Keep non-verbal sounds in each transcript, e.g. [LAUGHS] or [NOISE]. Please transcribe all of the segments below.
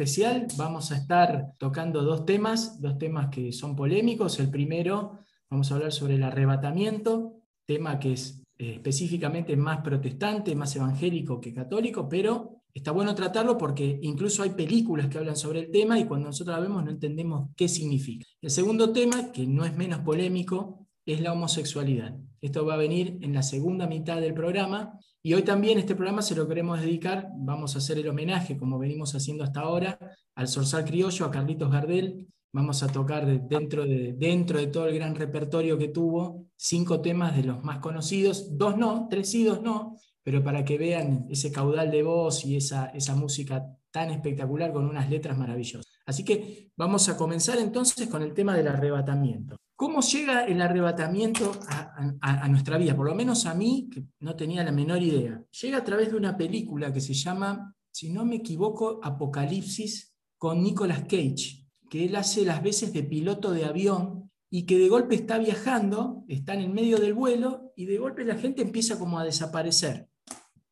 Especial. Vamos a estar tocando dos temas, dos temas que son polémicos. El primero, vamos a hablar sobre el arrebatamiento, tema que es eh, específicamente más protestante, más evangélico que católico, pero está bueno tratarlo porque incluso hay películas que hablan sobre el tema y cuando nosotros la vemos no entendemos qué significa. El segundo tema, que no es menos polémico, es la homosexualidad. Esto va a venir en la segunda mitad del programa y hoy también este programa se lo queremos dedicar, vamos a hacer el homenaje, como venimos haciendo hasta ahora, al Sorsal Criollo, a Carlitos Gardel. Vamos a tocar dentro de, dentro de todo el gran repertorio que tuvo, cinco temas de los más conocidos, dos no, tres sí, dos no, pero para que vean ese caudal de voz y esa música tan espectacular con unas letras maravillosas. Así que vamos a comenzar entonces con el tema del arrebatamiento. ¿Cómo llega el arrebatamiento a, nuestra vida? Por lo menos a mí, que no tenía la menor idea. Llega a través de una película que se llama, si no me equivoco, Apocalipsis, con Nicolas Cage, que él hace las veces de piloto de avión y que de golpe está viajando, está en el medio del vuelo y de golpe la gente empieza como a desaparecer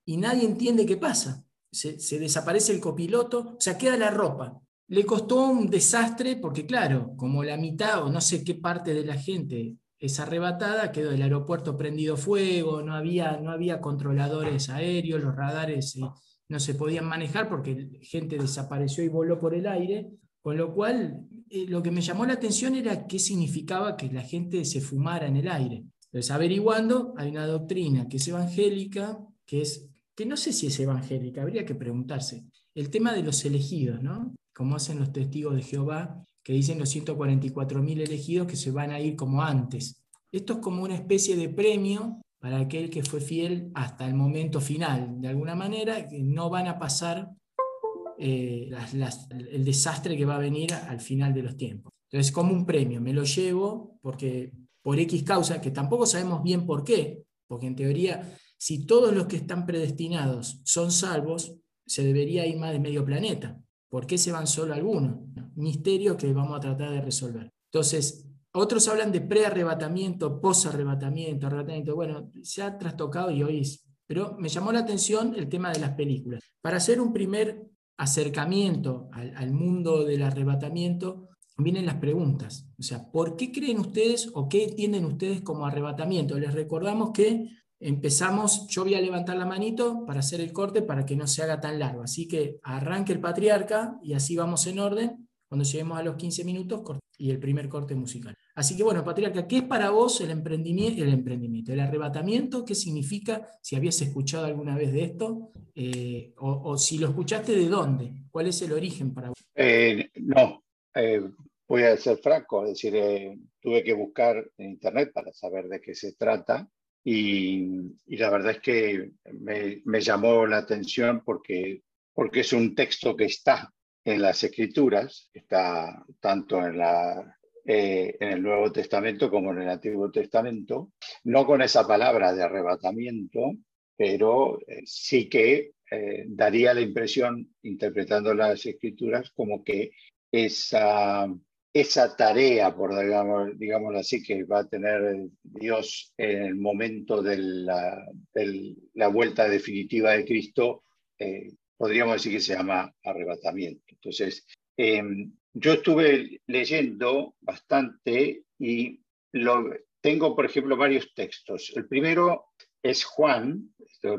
y nadie entiende qué pasa. Se, desaparece el copiloto, o sea, queda la ropa. Le costó un desastre porque, claro, como la mitad o no sé qué parte de la gente es arrebatada, quedó el aeropuerto prendido fuego, no había, no había controladores aéreos, los radares eh, no se podían manejar porque gente desapareció y voló por el aire, con lo cual eh, lo que me llamó la atención era qué significaba que la gente se fumara en el aire. Entonces, averiguando, hay una doctrina que es evangélica, que es que no sé si es evangélica, habría que preguntarse. El tema de los elegidos, ¿no? Como hacen los testigos de Jehová, que dicen los 144.000 elegidos que se van a ir como antes. Esto es como una especie de premio para aquel que fue fiel hasta el momento final. De alguna manera, no van a pasar eh, el desastre que va a venir al final de los tiempos. Entonces, como un premio, me lo llevo porque por X causa, que tampoco sabemos bien por qué, porque en teoría si todos los que están predestinados son salvos, se debería ir más de medio planeta. ¿Por qué se van solo algunos? Misterio que vamos a tratar de resolver. Entonces, otros hablan de pre-arrebatamiento, pos-arrebatamiento, arrebatamiento. Bueno, se ha trastocado y hoy. Pero me llamó la atención el tema de las películas. Para hacer un primer acercamiento al, al mundo del arrebatamiento, vienen las preguntas. O sea, ¿por qué creen ustedes o qué entienden ustedes como arrebatamiento? Les recordamos que empezamos, yo voy a levantar la manito para hacer el corte para que no se haga tan largo. Así que arranque el patriarca y así vamos en orden. Cuando lleguemos a los 15 minutos y el primer corte musical. Así que bueno, patriarca, ¿qué es para vos el emprendimiento, el arrebatamiento? ¿Qué significa? Si habías escuchado alguna vez de esto, eh, o, si lo escuchaste, ¿de dónde? ¿Cuál es el origen para vos? Eh, no, eh, voy a ser franco, es decir, tuve que buscar en internet para saber de qué se trata y, la verdad es que me, llamó la atención porque, porque es un texto que está en las escrituras, está tanto en, la, eh, en el Nuevo Testamento como en el Antiguo Testamento, no con esa palabra de arrebatamiento, pero eh, sí que eh, daría la impresión, interpretando las escrituras, como que esa esa tarea, por digamos, así, que va a tener Dios en el momento de la, la vuelta definitiva de Cristo, eh, podríamos decir que se llama arrebatamiento. Entonces, em, yo estuve leyendo bastante y lo, tengo, por ejemplo, varios textos. El primero es Juan,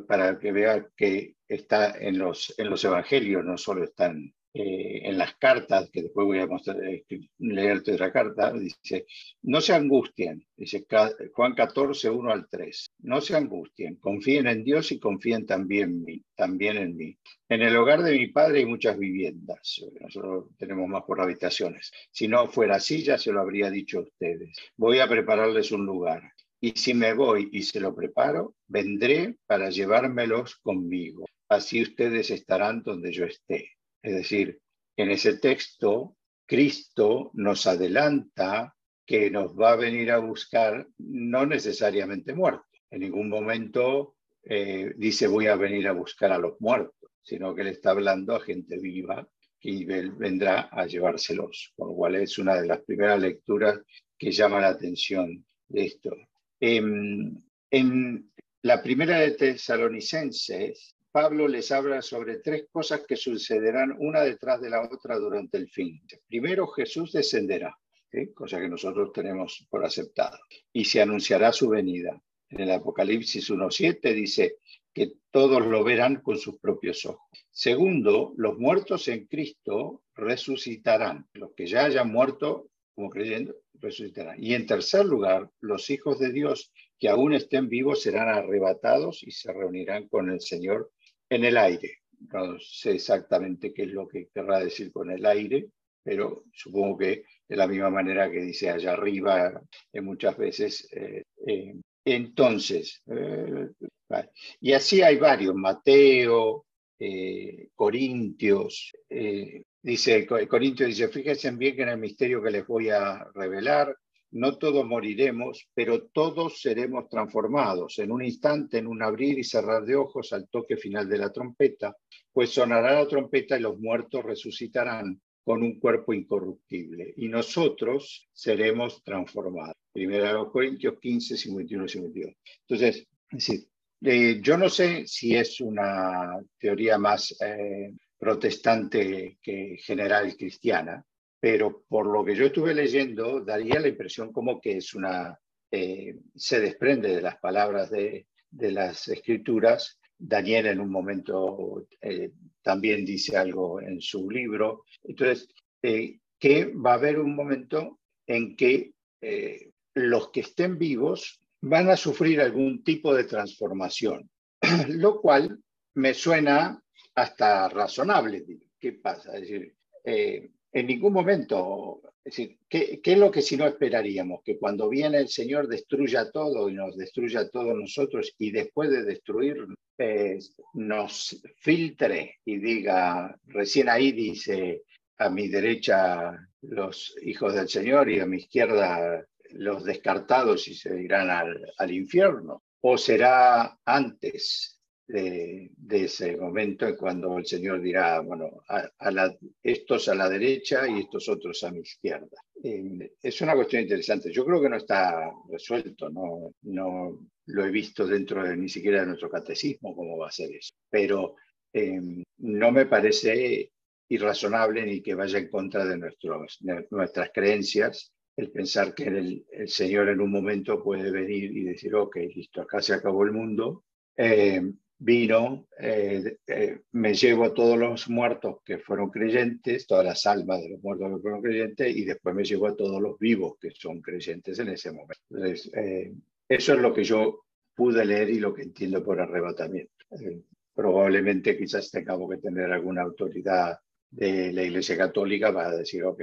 para que vea que está en los, en los evangelios, no solo están eh, en las cartas, que después voy a mostrar, eh, leerte otra carta, dice, no se angustien, dice Juan 14, 1 al 3, no se angustien, confíen en Dios y confíen también, en mí, también en mí. En el hogar de mi padre hay muchas viviendas, nosotros tenemos más por habitaciones. Si no fuera así, ya se lo habría dicho a ustedes. Voy a prepararles un lugar. Y si me voy y se lo preparo, vendré para llevármelos conmigo. Así ustedes estarán donde yo esté es decir, en ese texto, Cristo nos adelanta que nos va a venir a buscar no necesariamente muertos. En ningún momento eh, dice voy a venir a buscar a los muertos, sino que le está hablando a gente viva que vendrá a llevárselos, con lo cual es una de las primeras lecturas que llama la atención de esto. En, en la primera de Tesalonicenses, Pablo les habla sobre tres cosas que sucederán una detrás de la otra durante el fin. Primero, Jesús descenderá, cosa que nosotros tenemos por aceptado, y se anunciará su venida. En el Apocalipsis 1.7 dice que todos lo verán con sus propios ojos. Segundo, los muertos en Cristo resucitarán. Los que ya hayan muerto como creyendo, resucitarán. Y en tercer lugar, los hijos de Dios que aún estén vivos serán arrebatados y se reunirán con el Señor en el aire. No sé exactamente qué es lo que querrá decir con el aire, pero supongo que de la misma manera que dice allá arriba, eh, muchas veces. Eh, eh, entonces, y así hay varios, Mateo, Corintios, dice, Corintios dice, fíjense bien que en el misterio que les voy a revelar, no todos moriremos, pero todos seremos transformados en un instante, en un abrir y cerrar de ojos al toque final de la trompeta, pues sonará la trompeta y los muertos resucitarán con un cuerpo incorruptible y nosotros seremos transformados. Los Corintios 15, 51 y 52. Entonces, eh, yo no sé si es una teoría más eh, protestante que general cristiana, pero por lo que yo estuve leyendo, daría la impresión como que es una, eh, se desprende de las palabras de, de, las escrituras. Daniel en un momento eh, también dice algo en su libro. Entonces, eh, que va a haber un momento en que los que estén vivos van a sufrir algún tipo de transformación, [CLEARS THROAT] lo cual me suena hasta razonable. ¿Qué pasa? Es decir, en ningún momento, es decir, ¿qué, es lo que si no esperaríamos? Que cuando viene el Señor destruya todo y nos destruya a todos nosotros y después de destruir nos filtre y diga, recién ahí dice, a mi derecha los hijos del Señor y a mi izquierda los descartados y se irán al infierno. ¿O será antes de, ese momento cuando el Señor dirá, bueno, a, la, estos a la derecha y estos otros a mi izquierda. Eh, es una cuestión interesante. Yo creo que no está resuelto, no, no lo he visto dentro de, ni siquiera de nuestro catecismo cómo va a ser eso. Pero eh, no me parece irrazonable ni que vaya en contra de, nuestros, nuestras creencias el pensar que el, el, Señor en un momento puede venir y decir, ok, listo, acá se acabó el mundo, eh, vino, eh, eh, me llevo a todos los muertos que fueron creyentes, todas las almas de los muertos que fueron creyentes, y después me llevo a todos los vivos que son creyentes en ese momento. Entonces, eh, eso es lo que yo pude leer y lo que entiendo por arrebatamiento. probablemente quizás tengamos que tener alguna autoridad de la Iglesia Católica para decir, ok,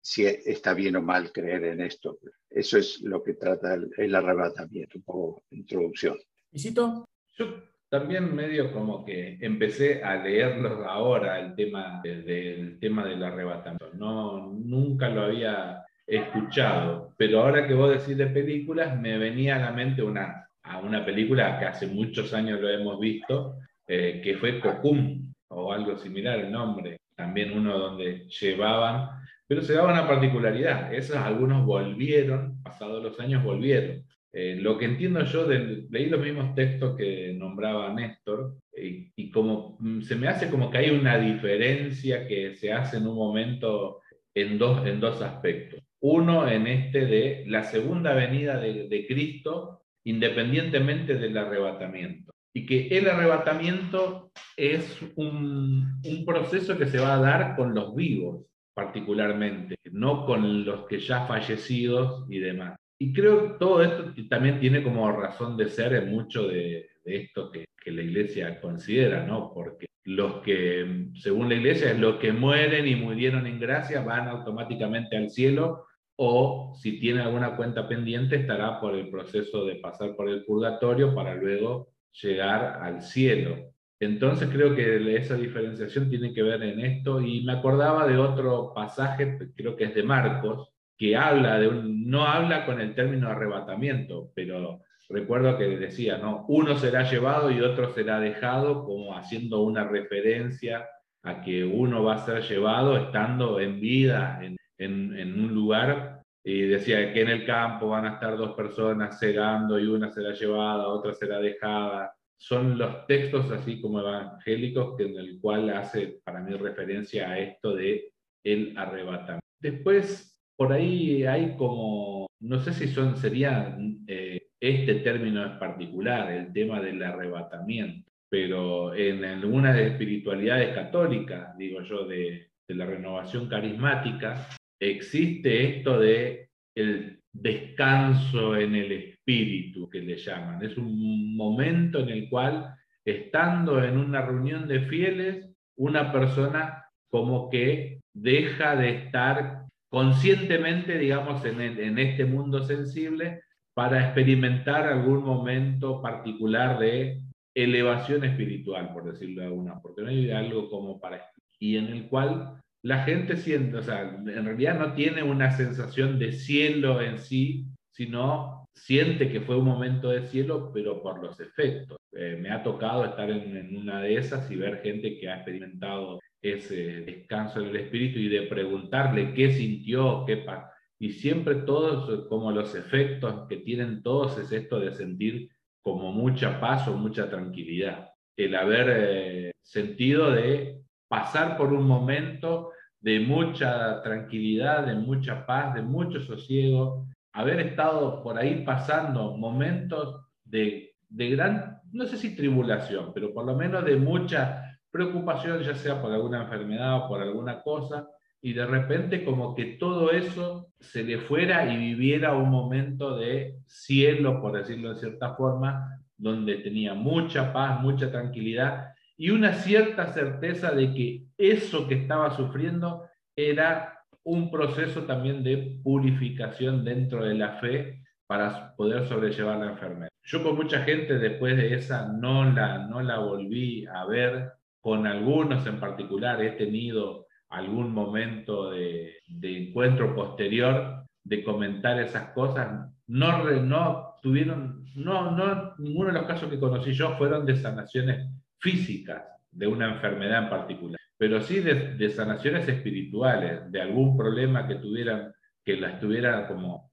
si está bien o mal creer en esto. Eso es lo que trata el, el arrebatamiento, un poco introducción. Visito. Yo también medio como que empecé a leerlos ahora el tema del tema del arrebatamiento. No, nunca lo había escuchado, pero ahora que vos decís de películas, me venía a la mente una, a una película que hace muchos años lo hemos visto, eh, que fue Cocum, o algo similar el nombre, también uno donde llevaban, pero se daba una particularidad, esos algunos volvieron, pasados los años volvieron, eh, lo que entiendo yo, leí los mismos textos que nombraba Néstor, y como mm, se me hace como que hay una diferencia que se hace en un momento en dos, en dos aspectos. Uno en este de la segunda venida de, Cristo, independientemente del arrebatamiento. Y que el arrebatamiento es un, un proceso que se va a dar con los vivos, particularmente, no con los que ya fallecidos y demás. Y creo que todo esto también tiene como razón de ser en mucho de, esto que, la iglesia considera, ¿no? Porque los que, según la iglesia, es los que mueren y murieron en gracia van automáticamente al cielo o si tiene alguna cuenta pendiente estará por el proceso de pasar por el purgatorio para luego llegar al cielo. Entonces creo que esa diferenciación tiene que ver en esto y me acordaba de otro pasaje, creo que es de Marcos, que habla de no habla con el término arrebatamiento, pero recuerdo que decía, ¿no? Uno será llevado y otro será dejado, como haciendo una referencia a que uno va a ser llevado estando en vida en, en, un lugar. Y decía que en el campo van a estar dos personas cegando y una será llevada, otra será dejada. Son los textos así como evangélicos que en el cual hace para mí referencia a esto de el arrebatamiento. Después, por ahí hay como, no sé si son, sería eh, este término en particular, el tema del arrebatamiento, pero en algunas espiritualidades católicas, digo yo, de, de la renovación carismática, existe esto de el descanso en el espíritu que le llaman. Es un momento en el cual, estando en una reunión de fieles, una persona como que deja de estar conscientemente, digamos, en, en este mundo sensible para experimentar algún momento particular de elevación espiritual, por decirlo de alguna, porque no algo como para... Y en el cual la gente siente, o sea, en realidad no tiene una sensación de cielo en sí, sino siente que fue un momento de cielo, pero por los efectos. Eh, me ha tocado estar en, en, una de esas y ver gente que ha experimentado ese descanso del espíritu y de preguntarle qué sintió, qué pasó y siempre todos, como los efectos que tienen todos, es esto de sentir como mucha paz o mucha tranquilidad. El haber eh, sentido de pasar por un momento de mucha tranquilidad, de mucha paz, de mucho sosiego, haber estado por ahí pasando momentos de, de gran, no sé si tribulación, pero por lo menos de mucha preocupación, ya sea por alguna enfermedad o por alguna cosa, y de repente como que todo eso se le fuera y viviera un momento de cielo, por decirlo de cierta forma, donde tenía mucha paz, mucha tranquilidad y una cierta certeza de que eso que estaba sufriendo era un proceso también de purificación dentro de la fe para poder sobrellevar la enfermedad. Yo con mucha gente después de esa no la, no la volví a ver, con algunos en particular he tenido algún momento de, encuentro posterior de comentar esas cosas. No, no tuvieron, no, no, ninguno de los casos que conocí yo fueron de sanaciones físicas de una enfermedad en particular, pero sí de, sanaciones espirituales, de algún problema que tuvieran, que la estuviera como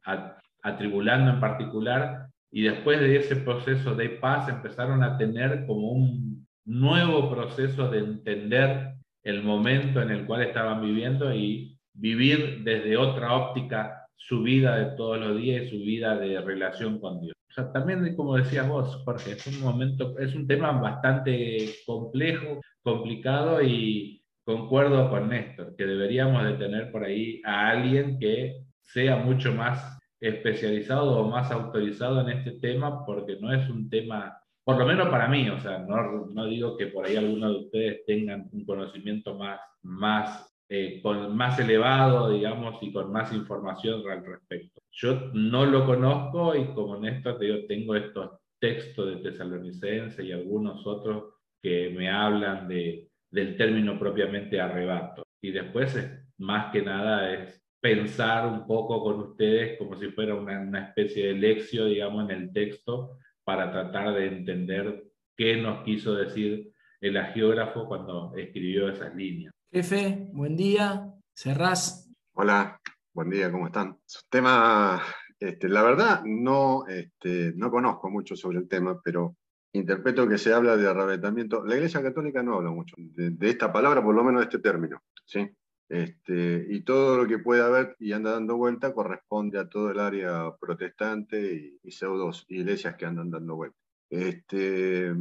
atribulando en particular, y después de ese proceso de paz empezaron a tener como un nuevo proceso de entender el momento en el cual estaban viviendo y vivir desde otra óptica su vida de todos los días y su vida de relación con Dios. O también, como decías vos, Jorge, es un momento, es un tema bastante complejo, complicado y concuerdo con Néstor, que deberíamos de tener por ahí a alguien que sea mucho más especializado o más autorizado en este tema, porque no es un tema por lo menos para mí, o sea, no, no digo que por ahí algunos de ustedes tengan un conocimiento más, más, eh, con, más elevado, digamos, y con más información al respecto. Yo no lo conozco y como Néstor te digo, tengo estos textos de tesalonicense y algunos otros que me hablan de, del término propiamente arrebato. Y después, más que nada, es pensar un poco con ustedes como si fuera una, una especie de lección, digamos, en el texto para tratar de entender qué nos quiso decir el agiógrafo cuando escribió esas líneas. Jefe, buen día. Cerrás. Hola, buen día, ¿cómo están? Tema, este, la verdad, no, este, no conozco mucho sobre el tema, pero interpreto que se habla de arrebatamiento. La Iglesia Católica no habla mucho de, de esta palabra, por lo menos de este término. ¿sí? Este, y todo lo que puede haber y anda dando vuelta corresponde a todo el área protestante y, pseudos iglesias que andan dando vuelta. Este,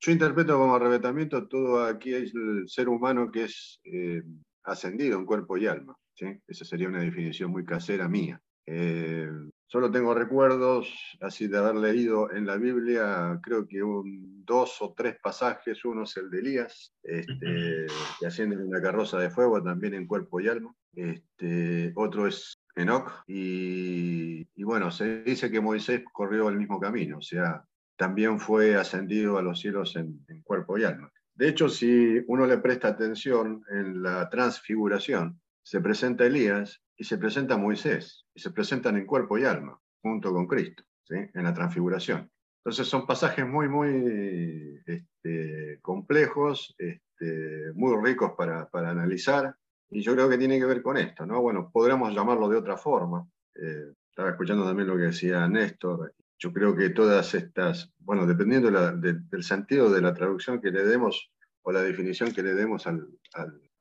yo interpreto como arrebatamiento todo aquí es el ser humano que es eh, ascendido en cuerpo y alma. Esa sería una definición muy casera mía. Eh, Solo tengo recuerdos así de haber leído en la Biblia, creo que un, dos o tres pasajes. Uno es el de Elías, este, que asciende en una carroza de fuego, también en cuerpo y alma. Este, otro es Enoch. Y, bueno, se dice que Moisés corrió el mismo camino, o sea, también fue ascendido a los cielos en, en cuerpo y alma. De hecho, si uno le presta atención en la transfiguración, se presenta Elías y se presenta Moisés, y se presentan en cuerpo y alma, junto con Cristo, en la transfiguración. Entonces son pasajes muy, muy este, complejos, este, muy ricos para, para, analizar, y yo creo que tiene que ver con esto, ¿no? Bueno, podríamos llamarlo de otra forma. Eh, estaba escuchando también lo que decía Néstor. Yo creo que todas estas, bueno, dependiendo del sentido de la traducción que le demos o la definición que le demos al,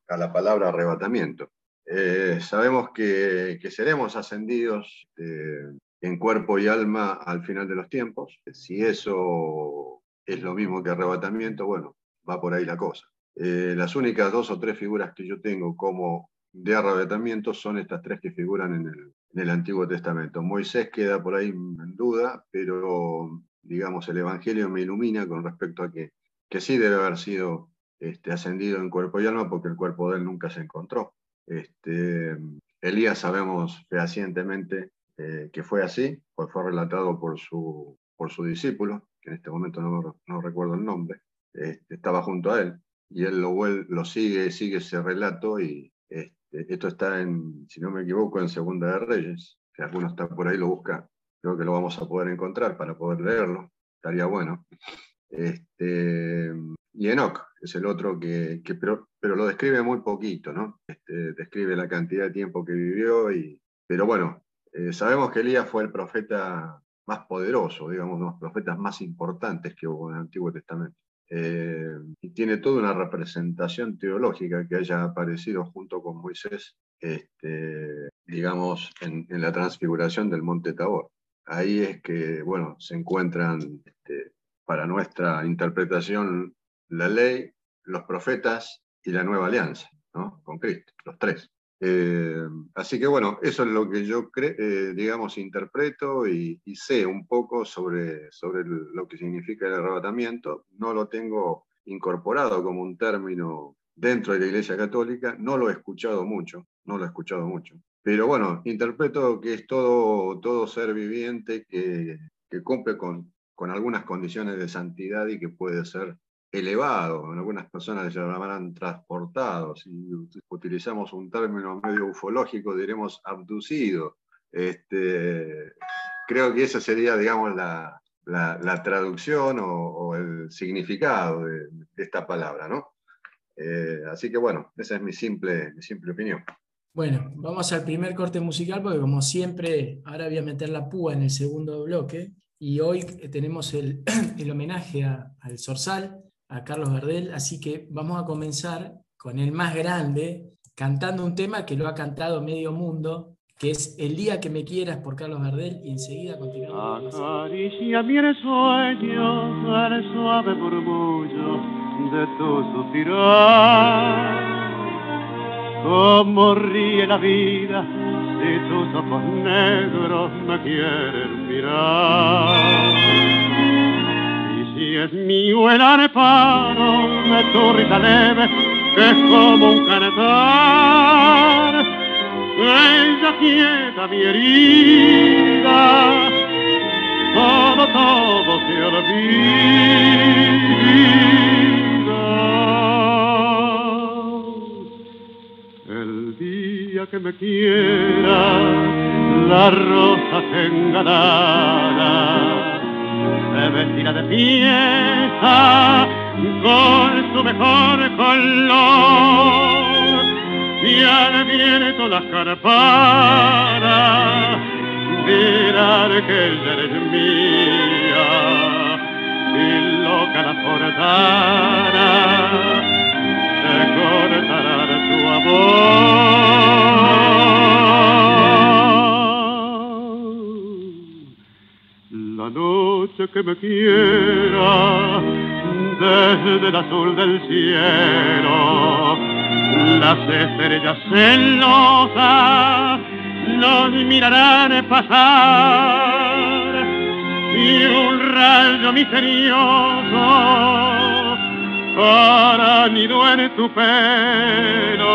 a la palabra arrebatamiento, eh, sabemos que, seremos ascendidos eh, en cuerpo y alma al final de los tiempos. Si eso es lo mismo que arrebatamiento, bueno, va por ahí la cosa. Eh, las únicas dos o tres figuras que yo tengo como de arrebatamiento son estas tres que figuran en el, en el Antiguo Testamento. Moisés queda por ahí en duda, pero digamos el Evangelio me ilumina con respecto a que, que sí debe haber sido este, ascendido en cuerpo y alma porque el cuerpo de él nunca se encontró. Este, Elías sabemos fehacientemente eh, que fue así, pues fue relatado por su, por su discípulo, que en este momento no, recuerdo el nombre, este, estaba junto a él, y él lo, sigue, sigue ese relato, y este, esto está en, si no me equivoco, en Segunda de Reyes, si alguno está por ahí lo busca, creo que lo vamos a poder encontrar para poder leerlo, estaría bueno. Y Enoch es el otro que, pero, pero, lo describe muy poquito, ¿no? Este, describe la cantidad de tiempo que vivió, y, pero bueno, eh, sabemos que Elías fue el profeta más poderoso, digamos, los profetas más importantes que hubo en el Antiguo Testamento. Eh, y tiene toda una representación teológica que haya aparecido junto con Moisés, este, digamos, en, la transfiguración del monte Tabor. Ahí es que, bueno, se encuentran, este, para nuestra interpretación, la ley, los profetas y la nueva alianza, ¿no? Con Cristo, los tres. Eh, así que bueno, eso es lo que yo eh, digamos, interpreto y, sé un poco sobre, sobre lo que significa el arrebatamiento. No lo tengo incorporado como un término dentro de la Iglesia Católica, no lo he escuchado mucho, no lo he escuchado mucho. Pero bueno, interpreto que es todo, todo ser viviente que, que cumple con, con algunas condiciones de santidad y que puede ser elevado, algunas personas se llamarán transportados, si utilizamos un término medio ufológico diremos abducido. Este, creo que esa sería, digamos, la, la, traducción o, el significado de, esta palabra, ¿no? Eh, así que bueno, esa es mi simple, mi simple opinión. Bueno, vamos al primer corte musical porque como siempre, ahora voy a meter la púa en el segundo bloque y hoy tenemos el, [CLEARS THROAT] el homenaje al Sorsal, a Carlos Gardel, así que vamos a comenzar con el más grande, cantando un tema que lo ha cantado medio mundo, que es El día que me quieras por Carlos Gardel, y enseguida continuamos. Acaricia mi sueño al suave murmullo de tu suspirar. Como ríe la vida si tus ojos negros me quieren mirar y es mío el arpado de tu risa leve, que es como un cantar. Ella quieta mi herida, todo, todo se olvida. El día que me quiera, la rosa se engalará se vestirá de fiesta con su mejor color. Y al viento las carparas dirán que eres mía. Y loca la portara se cortará tu amor noche que me quiera desde el azul del cielo. Las estrellas celosas nos mirarán pasar y un rayo misterioso para nido en tu pelo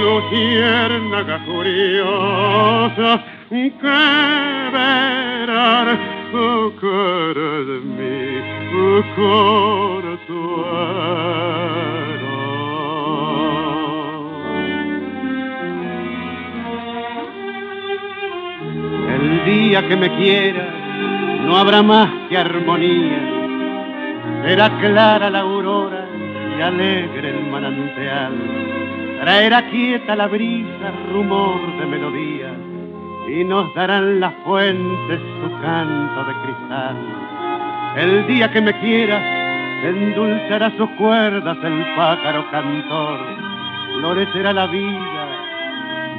luciérnaga curiosa que verán cara de mí, o El día que me quieras no habrá más que armonía. Será clara la aurora y alegre el manantial Traerá quieta la brisa, rumor de melodía, y nos darán las fuentes su canto de cristal. El día que me quieras, endulzará sus cuerdas el pájaro cantor, florecerá la vida,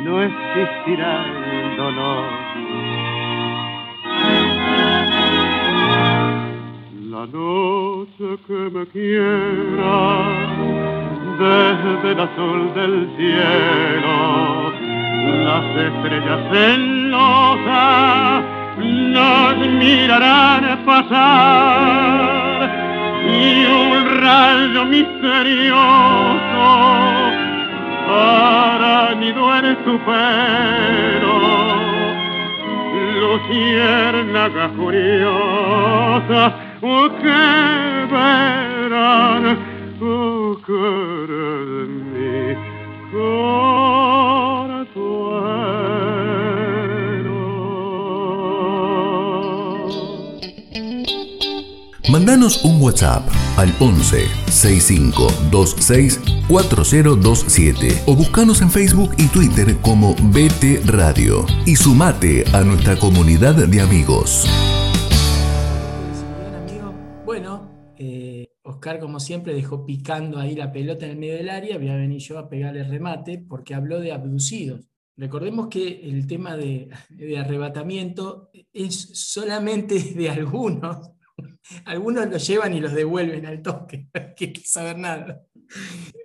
no existirá el dolor. La noche que me quiera, desde el azul del cielo, las estrellas celosas nos mirarán pasar y un rayo misterioso hará nido en su pelo. Luciérnaga furiosa oh, que verán Mandanos un WhatsApp al 11 6526 4027 o buscanos en Facebook y Twitter como BT Radio y sumate a nuestra comunidad de amigos. Oscar como siempre dejó picando ahí la pelota en el medio del área, voy a venir yo a pegarle remate porque habló de abducidos. Recordemos que el tema de, arrebatamiento es solamente de algunos algunos los llevan y los devuelven al toque, [LAUGHS] que saber nada.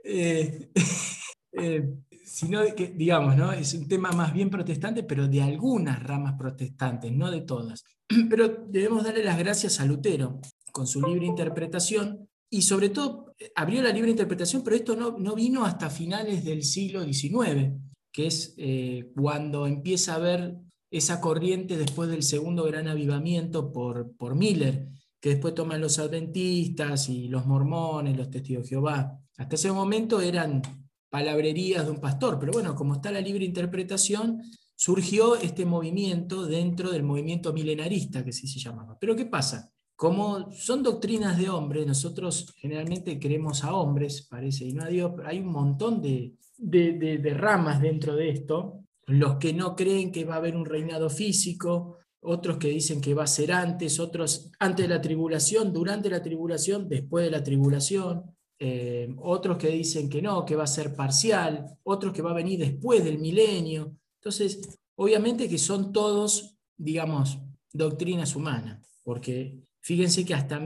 Eh, [LAUGHS] eh, sino que, digamos, ¿no? es un tema más bien protestante, pero de algunas ramas protestantes, no de todas. [CLEARS THROAT] Pero debemos darle las gracias a Lutero con su libre interpretación y sobre todo abrió la libre interpretación, pero esto no, no vino hasta finales del siglo XIX, que es eh, cuando empieza a haber esa corriente después del segundo gran avivamiento por, por Miller, que después toman los adventistas y los mormones, los testigos de Jehová. Hasta ese momento eran palabrerías de un pastor, pero bueno, como está la libre interpretación, surgió este movimiento dentro del movimiento milenarista, que así se llamaba. Pero ¿qué pasa? Como son doctrinas de hombres, nosotros generalmente creemos a hombres, parece, y no a Dios, hay un montón de, de ramas dentro de esto. Los que no creen que va a haber un reinado físico, otros que dicen que va a ser antes, otros antes de la tribulación, durante la tribulación, después de la tribulación, eh, otros que dicen que no, que va a ser parcial, otros que va a venir después del milenio. Entonces, obviamente que son todos, digamos, doctrinas humanas, porque fíjense que hasta,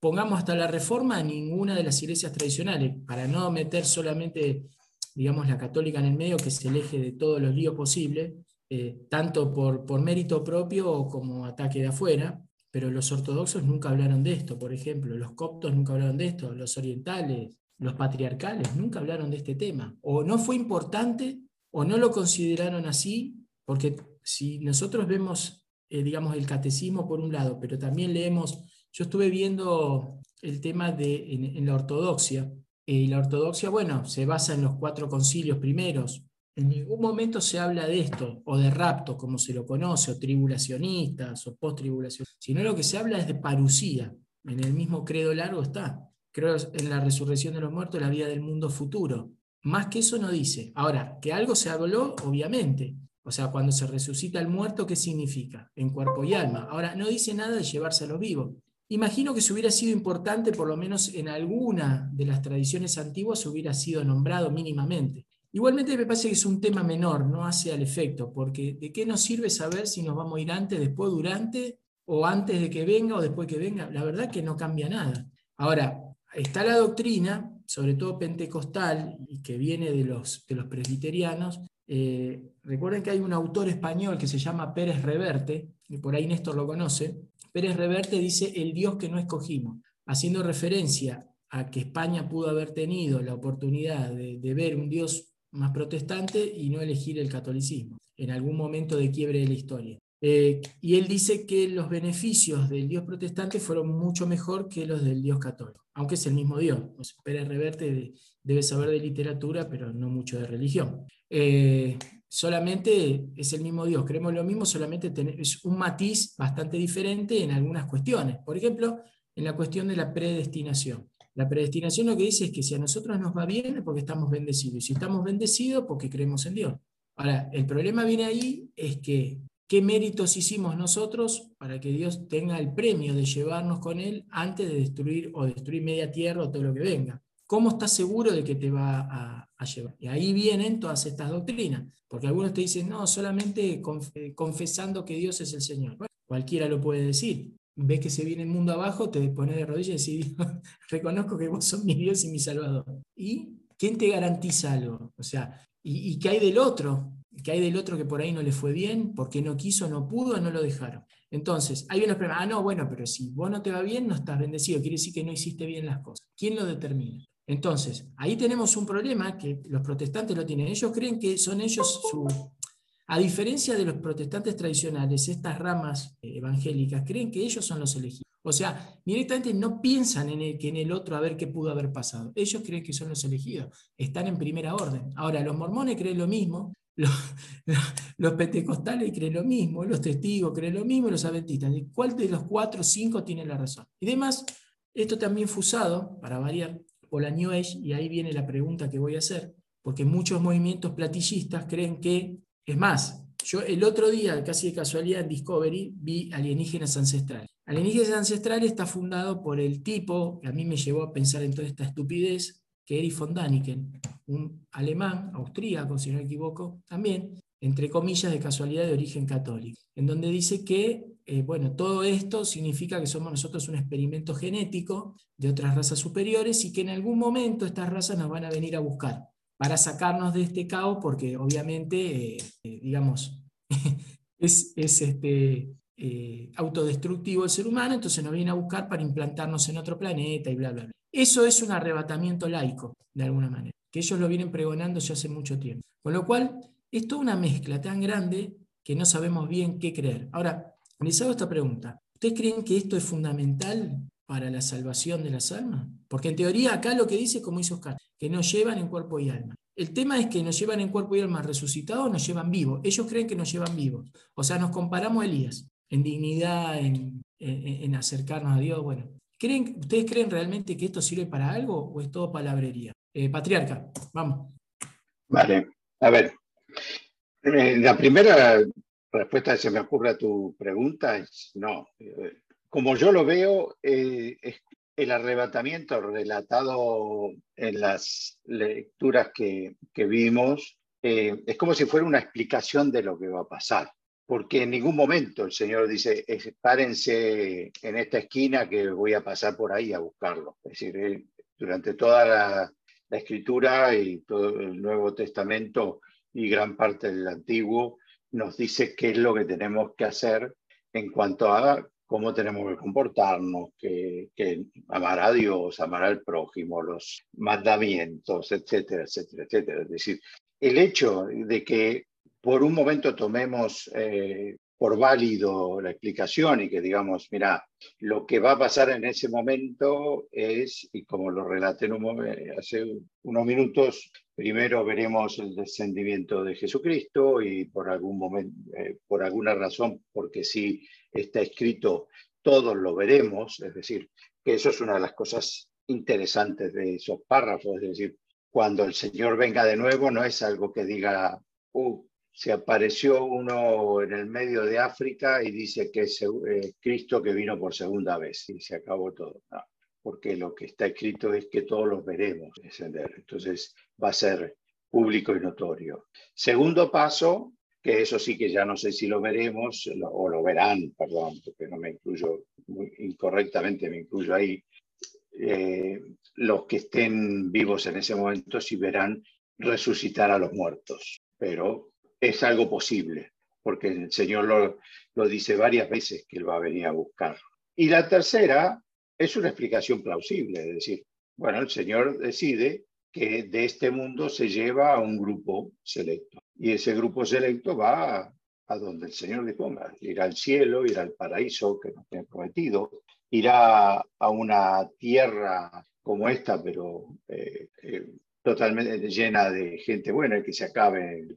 pongamos hasta la reforma, ninguna de las iglesias tradicionales, para no meter solamente, digamos, la católica en el medio, que es el eje de todos los líos posibles, eh, tanto por, por mérito propio como ataque de afuera, pero los ortodoxos nunca hablaron de esto, por ejemplo, los coptos nunca hablaron de esto, los orientales, los patriarcales nunca hablaron de este tema, o no fue importante o no lo consideraron así, porque si nosotros vemos, eh, digamos, el catecismo por un lado, pero también leemos, yo estuve viendo el tema de, en, la ortodoxia, eh, y la ortodoxia, bueno, se basa en los cuatro concilios primeros, en ningún momento se habla de esto, o de rapto, como se lo conoce, o tribulacionistas, o post-tribulacionistas, sino lo que se habla es de parucía. En el mismo credo largo está. Creo en la resurrección de los muertos, la vida del mundo futuro. Más que eso no dice. Ahora, que algo se habló, obviamente. O sea, cuando se resucita el muerto, ¿qué significa? En cuerpo y alma. Ahora, no dice nada de llevárselo vivo. Imagino que si hubiera sido importante, por lo menos en alguna de las tradiciones antiguas, hubiera sido nombrado mínimamente. Igualmente me parece que es un tema menor, no hace al efecto, porque ¿de qué nos sirve saber si nos vamos a ir antes, después, durante, o antes de que venga o después que venga? La verdad que no cambia nada. Ahora, está la doctrina, sobre todo pentecostal, y que viene de los, de los presbiterianos. Eh, recuerden que hay un autor español que se llama Pérez Reverte, y por ahí Néstor lo conoce. Pérez Reverte dice el Dios que no escogimos, haciendo referencia a que España pudo haber tenido la oportunidad de, de ver un Dios más protestante y no elegir el catolicismo en algún momento de quiebre de la historia. Eh, y él dice que los beneficios del Dios protestante fueron mucho mejor que los del Dios católico, aunque es el mismo Dios. Pérez Reverte debe saber de literatura, pero no mucho de religión. Eh, solamente es el mismo Dios, creemos lo mismo, solamente es un matiz bastante diferente en algunas cuestiones. Por ejemplo, en la cuestión de la predestinación. La predestinación lo que dice es que si a nosotros nos va bien es porque estamos bendecidos, y si estamos bendecidos porque creemos en Dios. Ahora, el problema viene ahí, es que qué méritos hicimos nosotros para que Dios tenga el premio de llevarnos con Él antes de destruir o destruir media tierra o todo lo que venga. ¿Cómo estás seguro de que te va a, llevar? Y ahí vienen todas estas doctrinas, porque algunos te dicen, no, solamente confesando que Dios es el Señor. cualquiera lo puede decir. Ves que se viene el mundo abajo, te pones de rodillas y decís, [LAUGHS] reconozco que vos sos mi Dios y mi Salvador. ¿Y quién te garantiza algo? O sea, ¿y, y qué hay del otro? Que hay del otro que por ahí no le fue bien, porque no quiso, no pudo, no lo dejaron. Entonces, hay unos problemas. Ah, no, bueno, pero si vos no te va bien, no estás bendecido. Quiere decir que no hiciste bien las cosas. ¿Quién lo determina? Entonces, ahí tenemos un problema que los protestantes lo tienen. Ellos creen que son ellos su... A diferencia de los protestantes tradicionales, estas ramas eh, evangélicas creen que ellos son los elegidos. O sea, directamente no piensan en el, que en el otro a ver qué pudo haber pasado. Ellos creen que son los elegidos. Están en primera orden. Ahora, los mormones creen lo mismo, [LAUGHS] los, pentecostales creen lo mismo, los testigos creen lo mismo, los adventistas. ¿Cuál de los cuatro o cinco tiene la razón? Y además, esto también fue usado, para variar, por la New Age, y ahí viene la pregunta que voy a hacer, porque muchos movimientos platillistas creen que, es más, yo el otro día, casi de casualidad en Discovery, vi alienígenas ancestrales. Alienígenas ancestrales está fundado por el tipo que a mí me llevó a pensar en toda esta estupidez, que Erich von Daniken, un alemán, austríaco, si no me equivoco, también, entre comillas, de casualidad de origen católico, en donde dice que, eh, bueno, todo esto significa que somos nosotros un experimento genético de otras razas superiores y que en algún momento estas razas nos van a venir a buscar para sacarnos de este caos, porque obviamente, eh, eh, digamos, [LAUGHS] es, es este, autodestructivo el ser humano, entonces nos viene a buscar para implantarnos en otro planeta y bla, bla, bla. Eso es un arrebatamiento laico, de alguna manera, que ellos lo vienen pregonando ya hace mucho tiempo. Con lo cual, es toda una mezcla tan grande que no sabemos bien qué creer. Ahora, les hago esta pregunta. ¿Ustedes creen que esto es fundamental para la salvación de las almas? Porque en teoría acá lo que dice, como hizo Oscar, que nos llevan en cuerpo y alma. El tema es que nos llevan en cuerpo y alma resucitados, nos llevan vivos. Ellos creen que nos llevan vivos. O sea, nos comparamos a Elías en dignidad, en, en acercarnos a Dios. Bueno, ¿Ustedes creen realmente que esto sirve para algo o es todo palabrería? Eh, patriarca, vamos. Vale, a ver. Eh, la primera respuesta que se me ocurre a tu pregunta es no. Eh, como yo lo veo, el arrebatamiento relatado en las lecturas que, que vimos es como si fuera una explicación de lo que va a pasar porque en ningún momento el Señor dice, párense en esta esquina que voy a pasar por ahí a buscarlo. Es decir, durante toda la, escritura y todo el Nuevo Testamento y gran parte del Antiguo nos dice qué es lo que tenemos que hacer en cuanto a cómo tenemos que comportarnos, que, que amar a Dios, amar al prójimo, los mandamientos, etcétera, etcétera, etcétera. Es decir, el hecho de que por un momento tomemos eh, por válido la explicación y que digamos, mira, lo que va a pasar en ese momento es, y como lo relaté hace unos minutos, primero veremos el descendimiento de Jesucristo y por, algún momento, eh, por alguna razón, porque si está escrito, todos lo veremos, es decir, que eso es una de las cosas interesantes de esos párrafos, es decir, cuando el Señor venga de nuevo no es algo que diga, uh, se apareció uno en el medio de África y dice que es eh, Cristo que vino por segunda vez y se acabó todo. porque lo que está escrito es que todos los veremos descender. Entonces va a ser público y notorio. Segundo paso, que eso sí que ya no sé si lo veremos o lo verán, perdón, porque no me incluyo, muy incorrectamente me incluyo ahí, eh, los que estén vivos en ese momento sí verán resucitar a los muertos, pero es algo posible, porque el Señor lo, dice varias veces que Él va a venir a buscar. Y la tercera es una explicación plausible, es decir, bueno, el Señor decide que de este mundo se lleva a un grupo selecto y ese grupo selecto va a donde el Señor disponga. Irá al cielo, irá al paraíso que nos tiene prometido, irá a una tierra como esta, pero eh, eh, totalmente llena de gente buena, que se acabe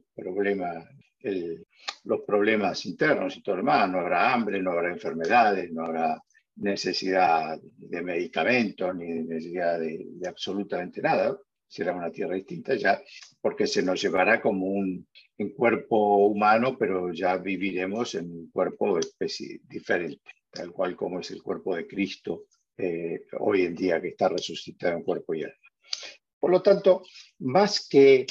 los problemas internos y todo lo demás. No habrá hambre, no habrá enfermedades, no habrá necesidad de medicamentos ni necesidad de, absolutamente nada. Será una tierra distinta ya, porque se nos llevará como un cuerpo humano, pero ya viviremos en un cuerpo especie, diferente, tal cual como es el cuerpo de Cristo eh, hoy en día, que está resucitado en cuerpo y alma. Por lo tanto, más que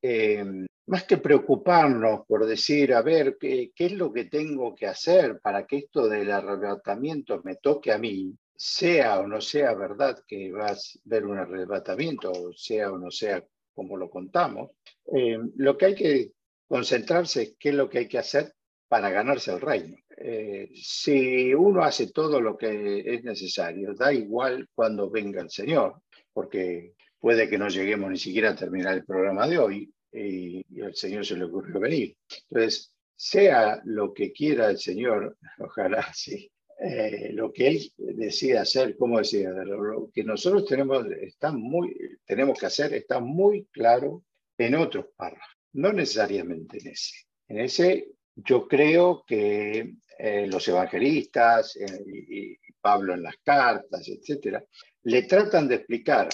eh, más que preocuparnos por decir, a ver, ¿qué, ¿qué, es lo que tengo que hacer para que esto del arrebatamiento me toque a mí, sea o no sea verdad que vas a ver un arrebatamiento, o sea o no sea como lo contamos, eh, lo que hay que concentrarse es qué es lo que hay que hacer para ganarse el reino. Eh, si uno hace todo lo que es necesario, da igual cuando venga el Señor, porque puede que no lleguemos ni siquiera a terminar el programa de hoy, y, al Señor se le ocurrió venir. Entonces, sea lo que quiera el Señor, [LAUGHS] ojalá sí, eh, lo que Él decida hacer, como decía, lo que nosotros tenemos, está muy, tenemos que hacer está muy claro en otros párrafos, no necesariamente en ese. En ese yo creo que eh, los evangelistas eh, y, Pablo en las cartas, etcétera, le tratan de explicar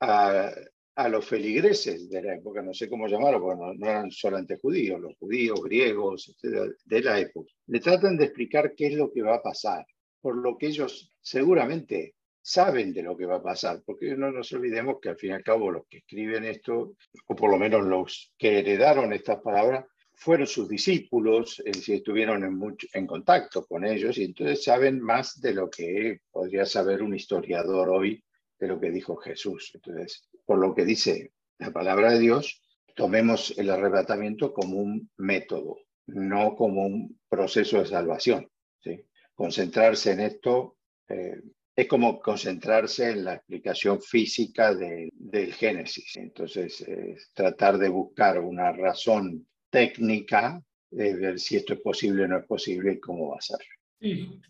a, los feligreses de la época, no sé cómo llamarlo, porque no, eran solamente judíos, los judíos, griegos, de la época, le tratan de explicar qué es lo que va a pasar, por lo que ellos seguramente saben de lo que va a pasar, porque no nos olvidemos que al fin y al cabo los que escriben esto, o por lo menos los que heredaron estas palabras, fueron sus discípulos, es decir, estuvieron en, mucho, en contacto con ellos y entonces saben más de lo que podría saber un historiador hoy de lo que dijo Jesús. Entonces, por lo que dice la palabra de Dios, tomemos el arrebatamiento como un método, no como un proceso de salvación. ¿sí? Concentrarse en esto eh, es como concentrarse en la explicación física del Génesis. Entonces, tratar de buscar una razón técnica de ver si esto es posible o no es posible y cómo va a ser. Sí,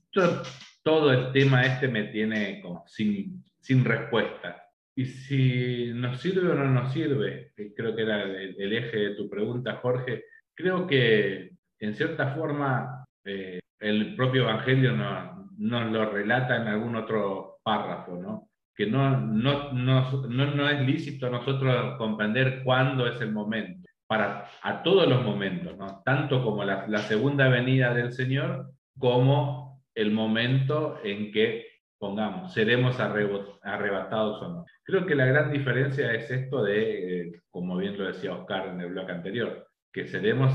todo, el tema este me tiene como sin, sin respuesta. Y si nos sirve o no nos sirve, creo que era el, eje de tu pregunta, Jorge, creo que en cierta forma eh, el propio Evangelio nos, nos, lo relata en algún otro párrafo, ¿no? que no, no, no, no, es lícito a nosotros comprender cuándo es el momento, para a todos los momentos, ¿no? tanto como la segunda venida del Señor, como el momento en que pongamos, seremos arrebatados o no. Creo que la gran diferencia es esto de, eh, como bien lo decía Oscar en el bloque anterior, que seremos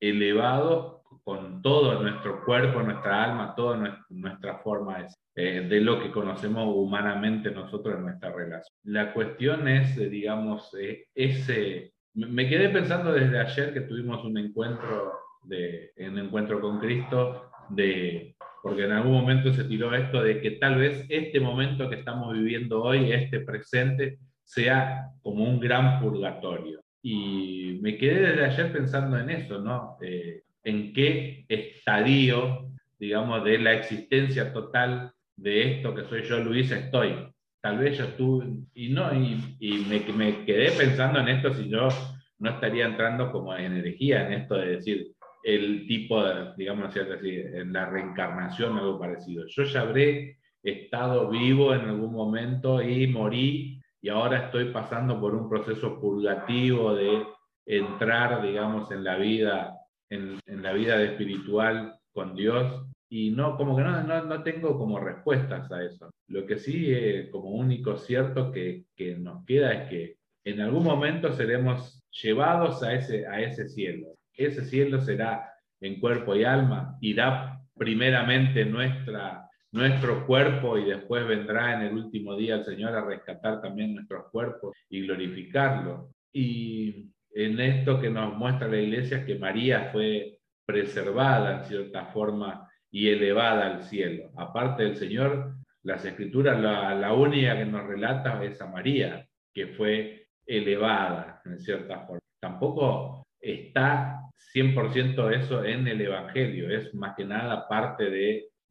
elevados con todo nuestro cuerpo, nuestra alma, toda nuestra forma eh, de lo que conocemos humanamente nosotros en nuestra relación. La cuestión es, eh, digamos, ese... Me quedé pensando desde ayer que tuvimos un encuentro, de, un encuentro con Cristo, de porque en algún momento se tiró esto de que tal vez este momento que estamos viviendo hoy, este presente, sea como un gran purgatorio. Y me quedé desde ayer pensando en eso, ¿no? Eh, en qué estadio, digamos, de la existencia total de esto que soy yo, Luis, estoy. Tal vez yo estuve, y no, y, me, quedé pensando en esto si yo no estaría entrando como en energía en esto de decir, el tipo, de, digamos así, en la reencarnación, algo parecido. Yo ya habré estado vivo en algún momento y morí y ahora estoy pasando por un proceso purgativo de entrar, digamos, en la vida, en, la vida espiritual con Dios y no, como que no, no, tengo como respuestas a eso. Lo que sí, es como único cierto que, que, nos queda es que en algún momento seremos llevados a ese, a ese cielo ese cielo será en cuerpo y alma, irá primeramente nuestra, nuestro cuerpo y después vendrá en el último día el Señor a rescatar también nuestros cuerpos y glorificarlo. Y en esto que nos muestra la iglesia que María fue preservada en cierta forma y elevada al cielo. Aparte del Señor, las escrituras, la, la única que nos relata es a María, que fue elevada en cierta forma. Tampoco está 100% eso en el Evangelio, es más que nada parte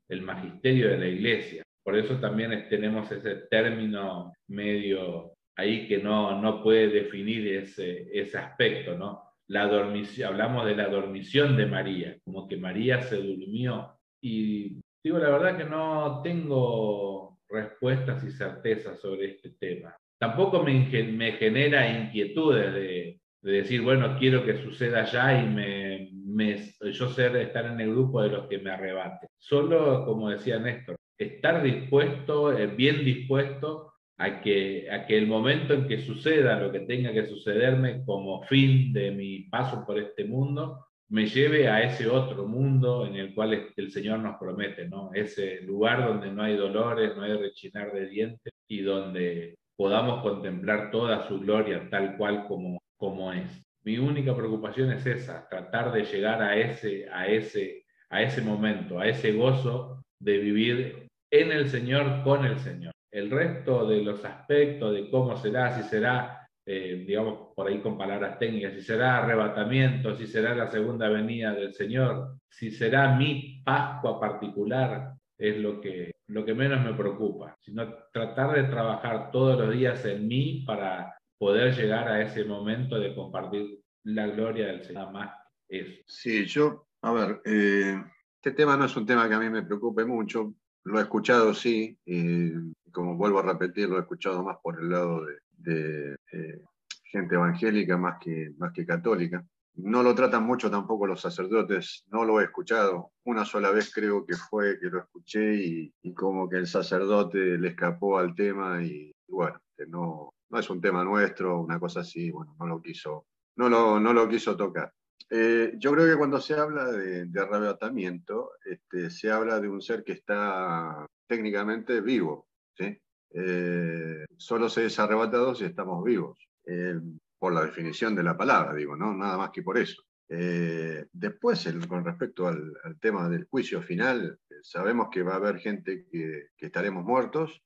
del magisterio de la iglesia. Por eso también tenemos ese término medio ahí que no, no puede definir ese, ese aspecto, ¿no? La dormición, hablamos de la dormición de María, como que María se durmió. Y digo la verdad que no tengo respuestas y certezas sobre este tema. Tampoco me, me genera inquietudes de, de decir, bueno, quiero que suceda ya y me, me, yo ser estar en el grupo de los que me arrebate. Solo, como decía Néstor, estar dispuesto, eh, bien dispuesto a que, a que el momento en que suceda lo que tenga que sucederme como fin de mi paso por este mundo, me lleve a ese otro mundo en el cual el Señor nos promete, ¿no? Ese lugar donde no hay dolores, no hay rechinar de dientes y donde podamos contemplar toda su gloria tal cual como, como es. Mi única preocupación es esa, tratar de llegar a ese, a ese, a ese momento, a ese gozo de vivir en el Señor, con el Señor. El resto de los aspectos de cómo será, si será, eh, digamos, por ahí con palabras técnicas, si será arrebatamiento, si será la segunda venida del Señor, si será mi Pascua particular, es lo que, lo que menos me preocupa, sino tratar de trabajar todos los días en mí para poder llegar a ese momento de compartir la gloria del Señor más eso. Sí, yo, a ver, eh, este tema no es un tema que a mí me preocupe mucho, lo he escuchado, sí, y como vuelvo a repetir, lo he escuchado más por el lado de, eh, gente evangélica más que, más que católica. No lo tratan mucho tampoco los sacerdotes, no lo he escuchado. Una sola vez creo que fue que lo escuché y, como que el sacerdote le escapó al tema y, bueno, que no, no es un tema nuestro, una cosa así, bueno, no lo quiso, no lo, no lo quiso tocar. Eh, yo creo que cuando se habla de, arrebatamiento, este, se habla de un ser que está técnicamente vivo. ¿sí? Eh, solo se es arrebatado si estamos vivos, eh, por la definición de la palabra, digo, ¿no? nada más que por eso. después, con respecto al, tema del juicio final, sabemos que va a haber gente que, que estaremos muertos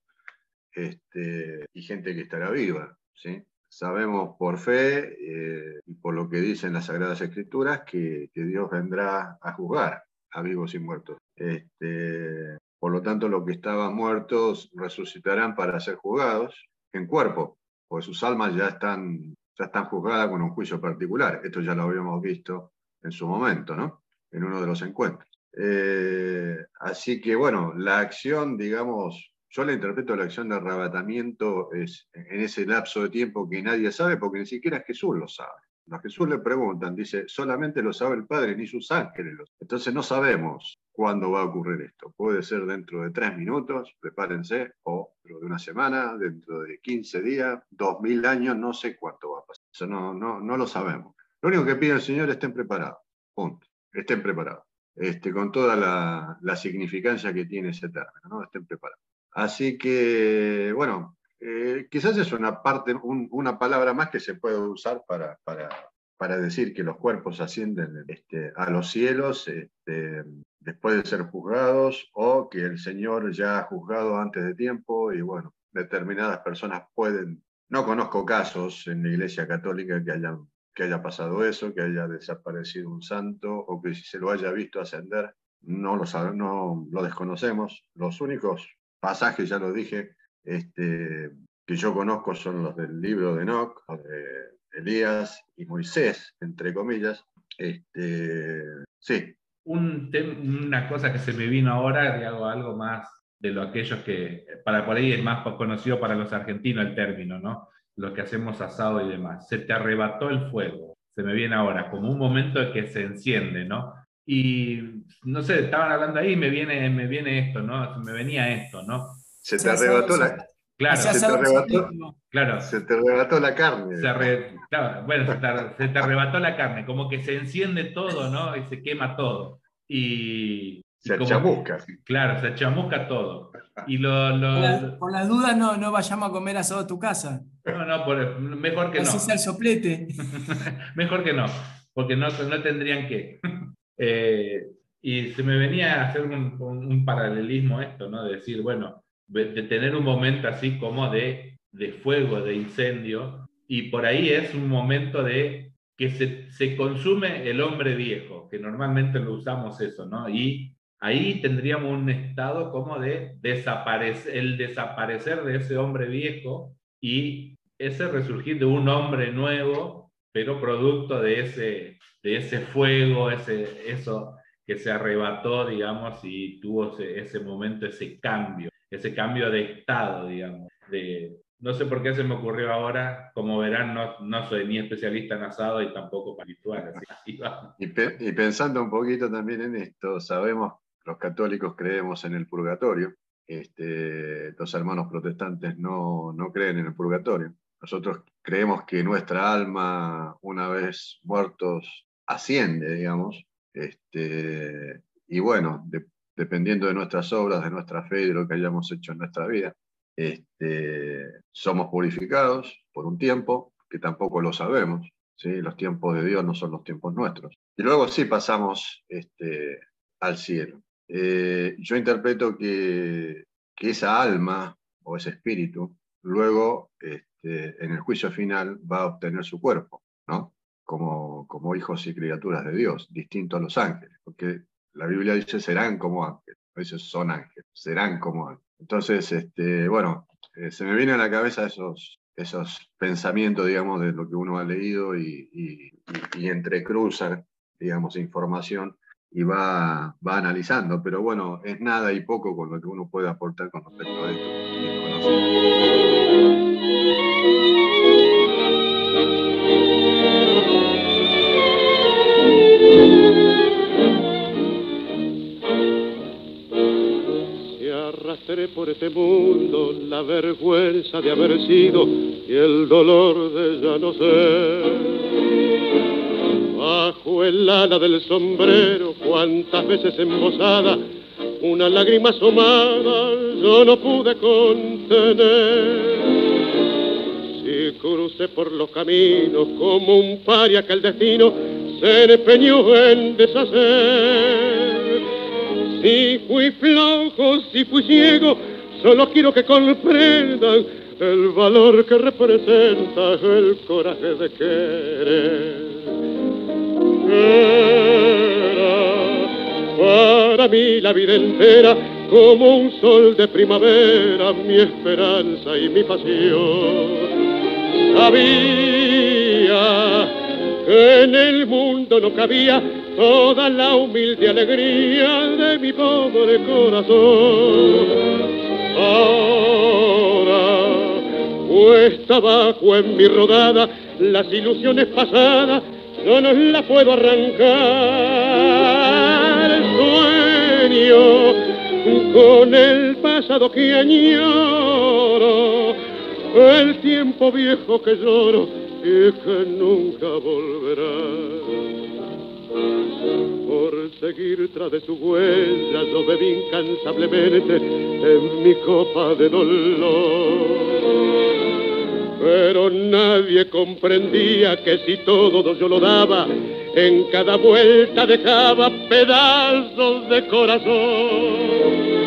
este, y gente que estará viva. ¿sí? Sabemos por fe eh, y por lo que dicen las Sagradas Escrituras que, Dios vendrá a juzgar a vivos y muertos. Este, por lo tanto, los que estaban muertos resucitarán para ser juzgados en cuerpo, porque sus almas ya están, ya están juzgadas con un juicio particular. Esto ya lo habíamos visto en su momento, ¿no? En uno de los encuentros. Eh, así que, bueno, la acción, digamos, yo le interpreto la acción de arrebatamiento es, en ese lapso de tiempo que nadie sabe, porque ni siquiera Jesús lo sabe. A Jesús le preguntan, dice, solamente lo sabe el Padre, ni sus ángeles. Entonces no sabemos cuándo va a ocurrir esto. Puede ser dentro de tres minutos, prepárense, o dentro de una semana, dentro de 15 días, dos mil años, no sé cuánto va a pasar. Eso no, no, no lo sabemos. Lo único que pide el Señor es estén preparados. Punto. Estén preparados. Este, con toda la, la significancia que tiene ese término, ¿no? Estén preparados. Así que, bueno, eh, quizás es una parte, una palabra más que se puede usar para, para, decir que los cuerpos ascienden este, a los cielos este, después de ser juzgados o que el Señor ya ha juzgado antes de tiempo y bueno, determinadas personas pueden, no conozco casos en la Iglesia Católica que hayan que haya pasado eso, que haya desaparecido un santo o que se lo haya visto ascender, no lo, no lo desconocemos. Los únicos pasajes, ya lo dije, este, que yo conozco son los del libro de Enoch, de Elías y Moisés, entre comillas. Este, sí. una cosa que se me vino ahora, hago algo más de lo aquellos que, para por ahí es más conocido para los argentinos el término, ¿no? Los que hacemos asado y demás. Se te arrebató el fuego. Se me viene ahora, como un momento de que se enciende, ¿no? Y no sé, estaban hablando ahí y me viene, me viene esto, ¿no? Me venía esto, ¿no? Se te arrebató la. Claro, se, te arrebató, claro. se te arrebató la carne. bueno, se te, arrebató la carne, como que se enciende todo, ¿no? Y se quema todo. Y. Se chamusca. Claro, se chamusca todo. Y lo, por, las dudas no, no vayamos a comer asado a tu casa. No, no, mejor que no. Así el soplete. [LAUGHS] mejor que no, porque no, no tendrían que. Eh, y se me venía a hacer un, paralelismo esto, ¿no? De decir, bueno, de tener un momento así como de, de fuego, de incendio, y por ahí es un momento de que se, se, consume el hombre viejo, que normalmente lo usamos eso, ¿no? Y ahí tendríamos un estado como de desaparecer, el desaparecer de ese hombre viejo y ese resurgir de un hombre nuevo, pero producto de ese, de ese fuego, ese, eso que se arrebató, digamos, y tuvo ese, ese momento, ese cambio, ese cambio de estado, digamos, de, no sé por qué se me ocurrió ahora, como verán, no, no soy ni especialista en asado y tampoco espiritual. y, y, pensando un poquito también en esto, sabemos los católicos creemos en el purgatorio, este, los hermanos protestantes no, no creen en el purgatorio. Nosotros creemos que nuestra alma, una vez muertos, asciende, digamos. Este, y bueno, dependiendo de nuestras obras, de nuestra fe y de lo que hayamos hecho en nuestra vida, este, somos purificados por un tiempo que tampoco lo sabemos. Los tiempos de Dios no son los tiempos nuestros. Y luego sí pasamos este, al cielo. Eh, yo interpreto que, esa alma o ese espíritu luego este, en el juicio final va a obtener su cuerpo, ¿no? Como, como hijos y criaturas de Dios, distinto a los ángeles, porque la Biblia dice serán como ángeles, a son ángeles, serán como ángeles. Entonces, este, bueno, eh, se me vienen a la cabeza esos, esos pensamientos, digamos, de lo que uno ha leído y, y, y entrecruzan, digamos, información y va, va analizando, pero bueno, es nada y poco con lo que uno puede aportar con respecto a esto. Por este mundo la vergüenza de haber sido y el dolor de ya no ser Bajo el ala del sombrero, cuántas veces embosada, una lágrima asomada yo no pude contener. Crucé por los caminos como un paria que el destino se empeñó en deshacer. Si fui flojo, si fui ciego, solo quiero que comprendan el valor que representa el coraje de querer para mí la vida entera como un sol de primavera, mi esperanza y mi pasión. Sabía que en el mundo no cabía toda la humilde alegría de mi pobre corazón. Ahora, cuesta abajo en mi rodada las ilusiones pasadas no nos la puedo arrancar. Sueño con el pasado que añoro, el tiempo viejo que lloro y que nunca volverá. Por seguir tras de su huella yo bebí incansablemente en mi copa de dolor pero nadie comprendía que si todo yo lo daba, en cada vuelta dejaba pedazos de corazón.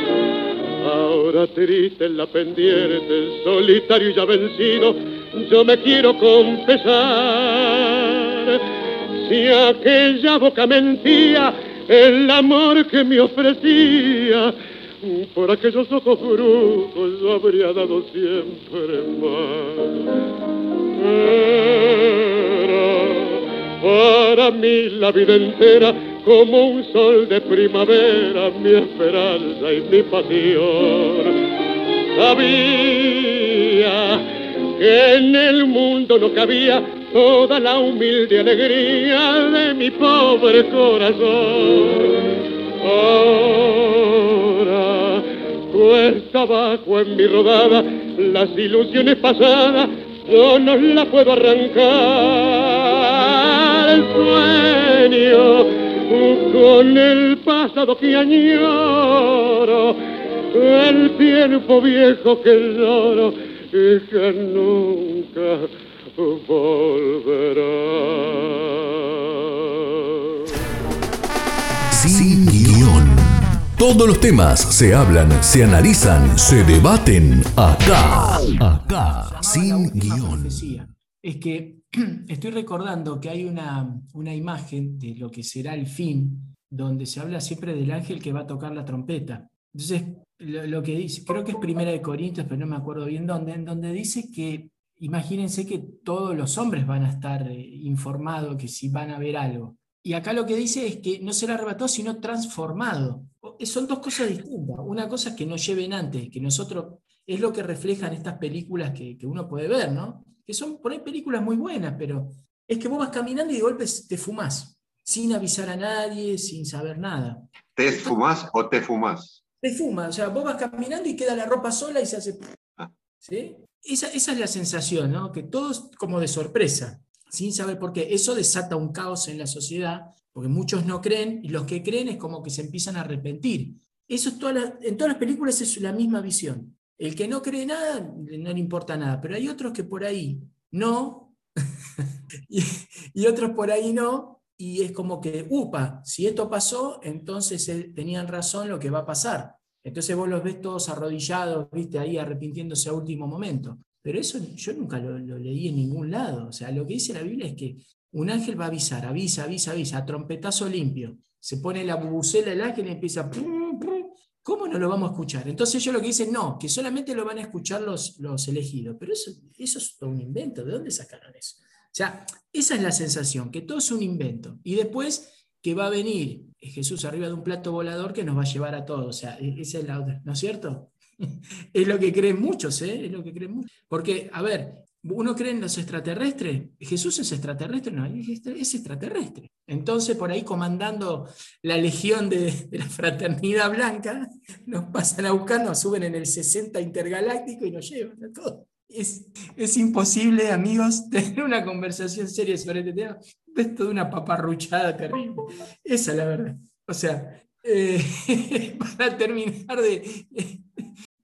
Ahora triste en la pendiente, solitario y ya vencido, yo me quiero confesar. Si aquella boca mentía, el amor que me ofrecía, por aquellos ojos brujos yo habría dado siempre más. Era para mí la vida entera como un sol de primavera, mi esperanza y mi pasión. Sabía que en el mundo no cabía toda la humilde alegría de mi pobre corazón. Ahora cuesta abajo en mi rodada las ilusiones pasadas, yo no las puedo arrancar. El sueño con el pasado que añoro, el tiempo viejo que lloro y que nunca volverá. Sin guion. Todos los temas se hablan, se analizan, se debaten acá. Acá, sin guion. es que [CLEARS THROAT] estoy recordando que hay una, una imagen de lo que será el fin, donde se habla siempre del ángel que va a tocar la trompeta. Entonces, lo, que dice, creo que es Primera de Corintios, pero no me acuerdo bien dónde, en donde dice que imagínense que todos los hombres van a estar eh, informados, que si van a ver algo. Y acá lo que dice es que no será arrebatado, sino transformado. Son dos cosas distintas. Una cosa es que nos lleven antes, que nosotros, es lo que reflejan estas películas que, que uno puede ver, ¿no? Que son por ahí películas muy buenas, pero es que vos vas caminando y de golpe te fumás, sin avisar a nadie, sin saber nada. ¿Te fumás o te fumás? Te fuma, o sea, vos vas caminando y queda la ropa sola y se hace... Ah. ¿sí? Esa, esa, es la sensación, ¿no? Que todos como de sorpresa, sin saber por qué. Eso desata un caos en la sociedad, porque muchos no creen y los que creen es como que se empiezan a arrepentir. Eso es toda en todas las películas es la misma visión. El que no cree nada, no le importa nada, pero hay otros que por ahí no, [LAUGHS] y, otros por ahí no, y es como que, upa, si esto pasó, entonces eh, tenían razón lo que va a pasar. Entonces vos los ves todos arrodillados, viste, ahí arrepintiéndose a último momento. Pero eso yo nunca lo, leí en ningún lado. O sea, lo que dice la Biblia es que un ángel va a avisar, avisa, avisa, avisa, a trompetazo limpio. Se pone la bubucela el ángel y empieza, ¿cómo no lo vamos a escuchar? Entonces ellos lo que dicen, no, que solamente lo van a escuchar los, los elegidos. Pero eso, eso es todo un invento. ¿De dónde sacaron eso? O sea, esa es la sensación, que todo es un invento. Y después que va a venir Jesús arriba de un plato volador que nos va a llevar a todos. O sea, e-, esa es la otra, ¿no es cierto? [LAUGHS] es lo que creen muchos, ¿eh? Es lo que creen muchos. Porque, a ver, uno cree en los extraterrestres. Jesús es extraterrestre, no, es extraterrestre. Entonces, por ahí comandando la legión de, la fraternidad blanca, nos pasan a buscar, nos suben en el 60 intergaláctico y nos llevan a todos. Es, es, imposible, amigos, [LAUGHS] tener una conversación seria sobre este tema. Es toda una paparruchada terrible. Esa es la verdad. O sea, eh, [LAUGHS] para, terminar de, [LAUGHS]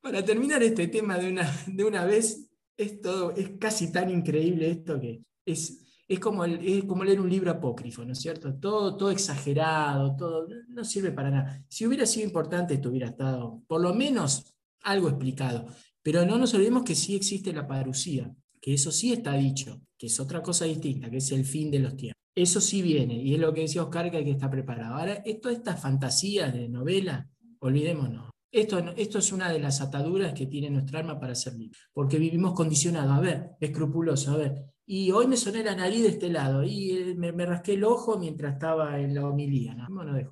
para terminar este tema de una, de una vez, es, todo, es casi tan increíble esto que es, es, como es como leer un libro apócrifo, ¿no es cierto? Todo, todo exagerado, todo no sirve para nada. Si hubiera sido importante, esto hubiera estado por lo menos algo explicado. Pero no nos olvidemos que sí existe la parucía, que eso sí está dicho, que es otra cosa distinta, que es el fin de los tiempos. Eso sí viene, y es lo que decía Oscar, que hay que estar preparado. Ahora, esto, estas fantasías de novela, olvidémonos. Esto, esto es una de las ataduras que tiene nuestra alma para ser libre, porque vivimos condicionados, a ver, escrupuloso, a ver, y hoy me soné la nariz de este lado, y eh, me, rasqué el ojo mientras estaba en la homilía, no, no de.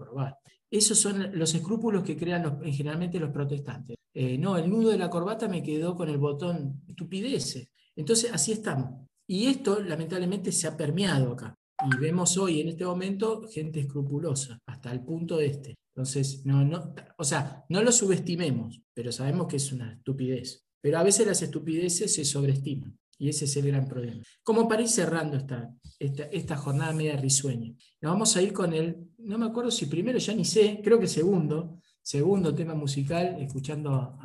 Esos son los escrúpulos que crean generalmente los protestantes. Eh, no, el nudo de la corbata me quedó con el botón estupideces. Entonces, así estamos. Y esto, lamentablemente, se ha permeado acá. Y vemos hoy, en este momento, gente escrupulosa, hasta el punto de este. Entonces, no, no, o sea, no lo subestimemos, pero sabemos que es una estupidez. Pero a veces las estupideces se sobreestiman. Y ese es el gran problema. Como para ir cerrando esta, esta, jornada media risueña. Nos vamos a ir con el, no me acuerdo si primero, ya ni sé, creo que segundo, segundo tema musical, escuchando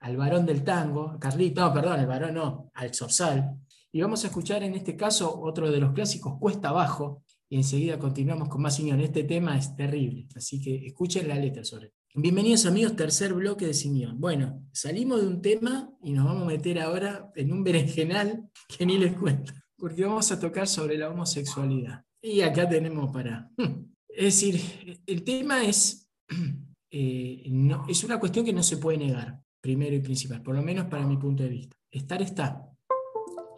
al varón del tango, Carlito, no, perdón, el varón no, al Zorzal. Y vamos a escuchar en este caso otro de los clásicos, Cuesta Abajo, y enseguida continuamos con más Simeón. Este tema es terrible, así que escuchen la letra sobre Bienvenidos amigos, tercer bloque de Simeón. Bueno, salimos de un tema y nos vamos a meter ahora en un berenjenal que ni les cuento, porque vamos a tocar sobre la homosexualidad. Y acá tenemos para... Es decir, el tema es, [CLEARS THROAT] eh, es una cuestión que no se puede negar, primero y principal, por lo menos para mi punto de vista. Estar está,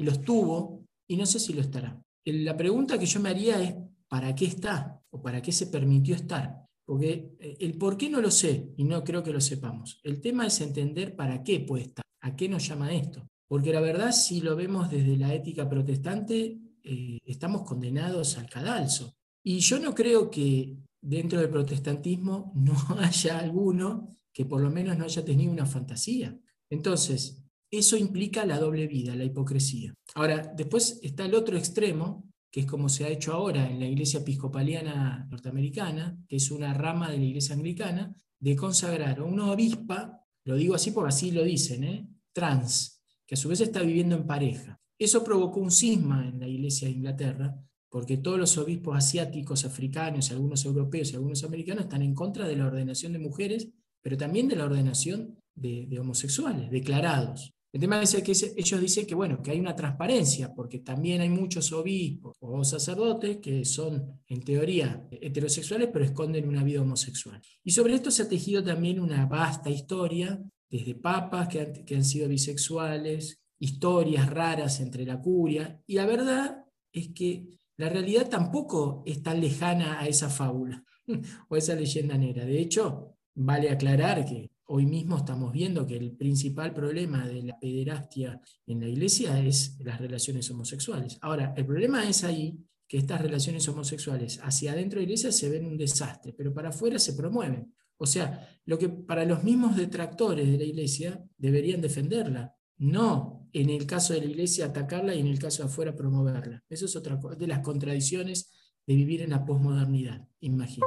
y lo estuvo, y no sé si lo estará. La pregunta que yo me haría es, ¿para qué está? ¿O para qué se permitió estar? Porque eh, el por qué no lo sé y no creo que lo sepamos. El tema es entender para qué puede estar, a qué nos llama esto. Porque la verdad, si lo vemos desde la ética protestante, eh, estamos condenados al cadalso. Y yo no creo que dentro del protestantismo [LAUGHS] no haya alguno que por lo menos no haya tenido una fantasía. Entonces, eso implica la doble vida, la hipocresía. Ahora, después está el otro extremo, que es como se ha hecho ahora en la Iglesia Episcopaliana norteamericana, que es una rama de la Iglesia Anglicana, de consagrar a una obispa, lo digo así porque así lo dicen, ¿eh? trans, que a su vez está viviendo en pareja. Eso provocó un cisma en la Iglesia de Inglaterra, porque todos los obispos asiáticos, africanos, algunos europeos y algunos americanos están en contra de la ordenación de mujeres, pero también de la ordenación de, de homosexuales, declarados. El tema es que ellos dicen que, bueno, que hay una transparencia, porque también hay muchos obispos o sacerdotes que son, en teoría, heterosexuales, pero esconden una vida homosexual. Y sobre esto se ha tejido también una vasta historia, desde papas que han, que han sido bisexuales, historias raras entre la curia, y la verdad es que la realidad tampoco es tan lejana a esa fábula [LAUGHS] o a esa leyenda negra. De hecho, vale aclarar que hoy mismo estamos viendo que el principal problema de la pederastia en la iglesia es las relaciones homosexuales. Ahora, el problema es ahí que estas relaciones homosexuales hacia adentro de la iglesia se ven un desastre, pero para afuera se promueven. O sea, lo que para los mismos detractores de la iglesia deberían defenderla, no en el caso de la iglesia atacarla y en el caso de afuera promoverla. Eso es otra de las contradicciones de vivir en la posmodernidad, imagino.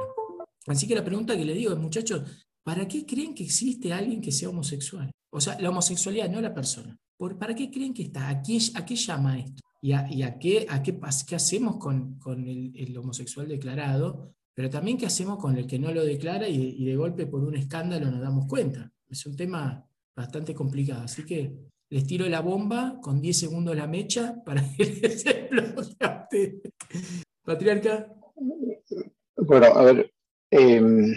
Así que la pregunta que le digo, muchachos, ¿Para qué creen que existe alguien que sea homosexual? O sea, la homosexualidad, no la persona. ¿Para qué creen que está? ¿A qué, a llama esto? ¿Y a, y a qué, a qué, qué, hacemos con, con el, homosexual declarado? Pero también qué hacemos con el que no lo declara y, de golpe por un escándalo nos damos cuenta. Es un tema bastante complicado. Así que les tiro la bomba con 10 segundos la mecha para que [LAUGHS] les explote. Patriarca. Bueno, a ver. Em,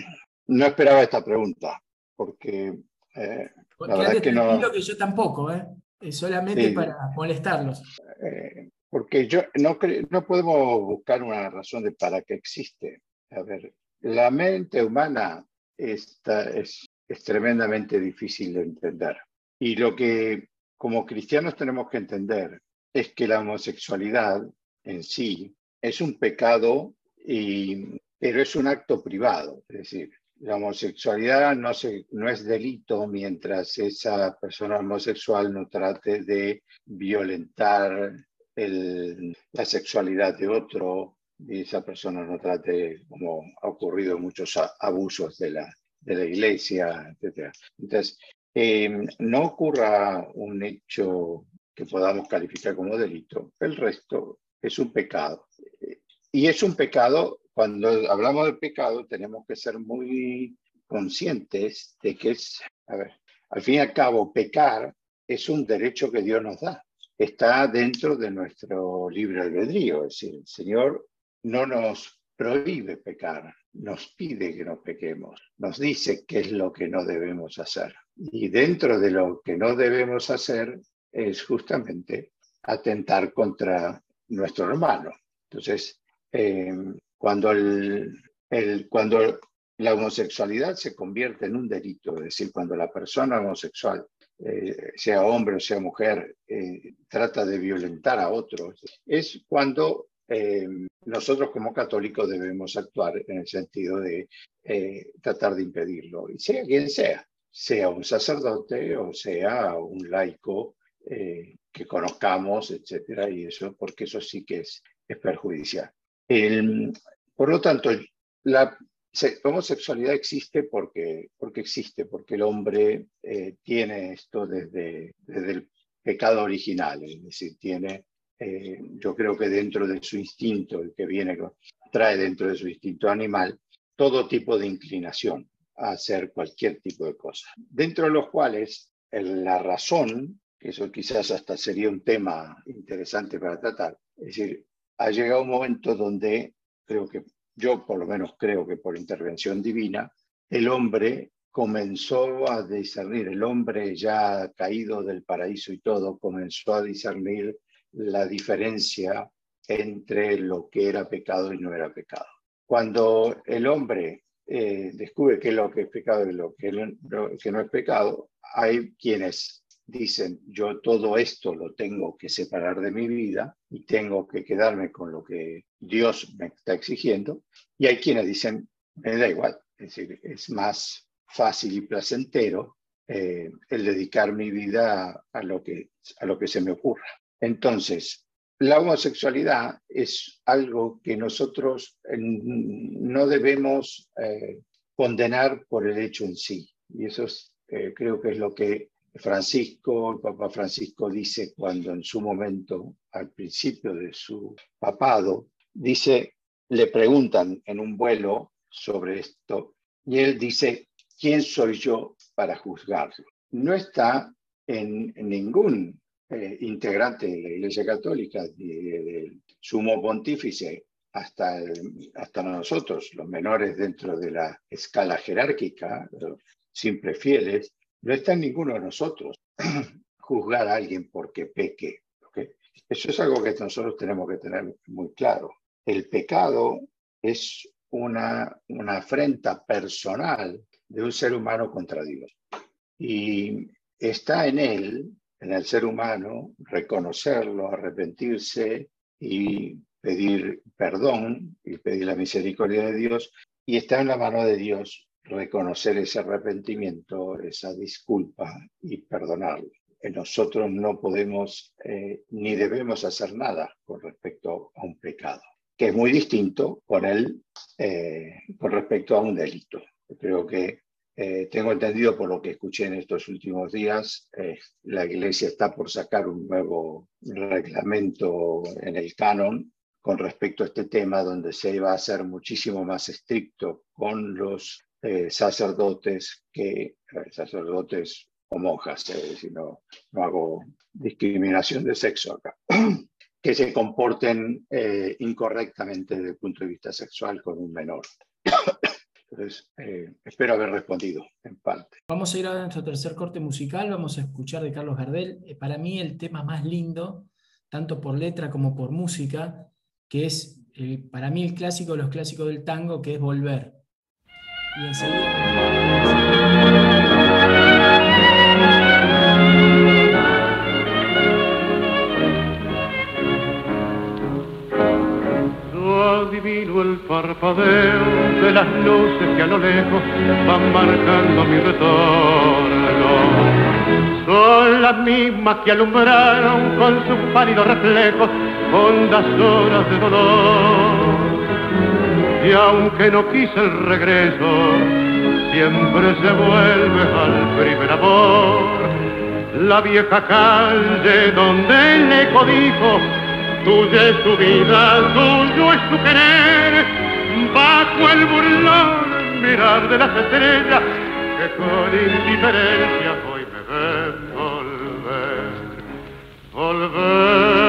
no esperaba esta pregunta, porque eh, la verdad es que no. que yo tampoco, ¿eh? Es solamente para molestarlos. Eh, porque yo no, no podemos buscar una razón de para qué existe. A ver, la mente humana está, es, es tremendamente difícil de entender. Y lo que como cristianos tenemos que entender es que la homosexualidad en sí es un pecado, y, pero es un acto privado. Es decir, la homosexualidad no, es delito mientras esa persona homosexual no trate de violentar la sexualidad de otro y esa persona no trate, como ha ocurrido muchos abusos de la, de la iglesia, etc. Entonces, eh, no ocurra un hecho que podamos calificar como delito, el resto es un pecado. Y es un pecado cuando hablamos de pecado tenemos que ser muy conscientes de que es, a ver, al fin y al cabo, pecar es un derecho que Dios nos da. Está dentro de nuestro libre albedrío. Es decir, el Señor no nos prohíbe pecar, nos pide que no pequemos, nos dice qué es lo que no debemos hacer. Y dentro de lo que no debemos hacer es justamente atentar contra nuestro hermano. Entonces, eh, cuando, el, el, cuando la homosexualidad se convierte en un delito, es decir, cuando la persona homosexual, eh, sea hombre o sea mujer, eh, trata de violentar a otros, es cuando eh, nosotros como católicos debemos actuar en el sentido de tratar de impedirlo, y sea quien sea, sea un sacerdote o sea un laico que conozcamos, etcétera, y eso, porque eso sí que es, es perjudicial. El, por lo tanto, la homosexualidad existe porque, porque existe, porque el hombre eh, tiene esto desde, desde, el pecado original, es decir, tiene, eh, yo creo que dentro de su instinto, el que viene, trae dentro de su instinto animal, todo tipo de inclinación a hacer cualquier tipo de cosa, dentro de los cuales la razón, que eso quizás hasta sería un tema interesante para tratar, es decir, ha llegado un momento donde creo que yo por lo menos creo que por intervención divina, el hombre comenzó a discernir, el hombre ya caído del paraíso y todo, comenzó a discernir la diferencia entre lo que era pecado y no era pecado. Cuando el hombre eh, descubre qué es lo que es pecado y lo que, no es pecado, hay quienes dicen, yo todo esto lo tengo que separar de mi vida y tengo que quedarme con lo que Dios me está exigiendo. Y hay quienes dicen, me da igual, es decir, es más fácil y placentero eh, el dedicar mi vida a, lo que, a lo que se me ocurra. Entonces, la homosexualidad es algo que nosotros eh, no debemos eh, condenar por el hecho en sí. Y eso creo que es lo que Francisco, el Papa Francisco dice cuando en su momento, al principio de su papado, dice, le preguntan en un vuelo sobre esto y él dice, ¿quién soy yo para juzgarlo? No está en, ningún eh, integrante de la Iglesia Católica, del sumo pontífice hasta, hasta nosotros, los menores dentro de la escala jerárquica, los simples fieles, no está en ninguno de nosotros [CLEARS THROAT] juzgar a alguien porque peque. Eso es algo que nosotros tenemos que tener muy claro. El pecado es una, una afrenta personal de un ser humano contra Dios. Y está en él, en el ser humano, reconocerlo, arrepentirse y pedir perdón y pedir la misericordia de Dios. Y está en la mano de Dios reconocer ese arrepentimiento, esa disculpa y perdonarlo. Nosotros no podemos eh, ni debemos hacer nada con respecto a un pecado, que es muy distinto con, él, eh, con respecto a un delito. Creo que eh, tengo entendido por lo que escuché en estos últimos días, la Iglesia está por sacar un nuevo reglamento en el canon con respecto a este tema, donde se va a ser muchísimo más estricto con los eh, sacerdotes que sacerdotes o monjas, eh, no hago discriminación de sexo acá, [CLEARS THROAT] que se comporten eh, incorrectamente desde el punto de vista sexual con un menor. [CLEARS THROAT] Entonces, espero haber respondido en parte. Vamos a ir a nuestro tercer corte musical, vamos a escuchar de Carlos Gardel. para mí el tema más lindo, tanto por letra como por música, que es para mí el clásico de los clásicos del tango, que es Volver. Y adivino el parpadeo de las luces que a lo lejos van marcando mi retorno. Son las mismas que alumbraron con sus pálidos reflejos hondas horas de dolor y aunque no quise el regreso, siempre se vuelve al primer amor. La vieja calle donde el eco dijo, tuya es su vida, tuyo es su querer, bajo el burlón mirar de las estrellas que con indiferencia hoy me ven volver, volver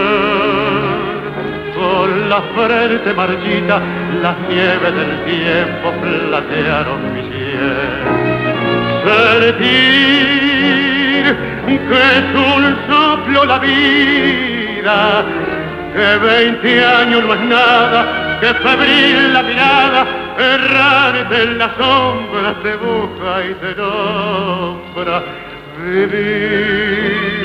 la frente marchita, las nieves del tiempo platearon mi cielo. Sentir que es un soplo la vida, que veinte años no es nada, que febril la mirada, errante en las sombras te busca y te nombra. Vivir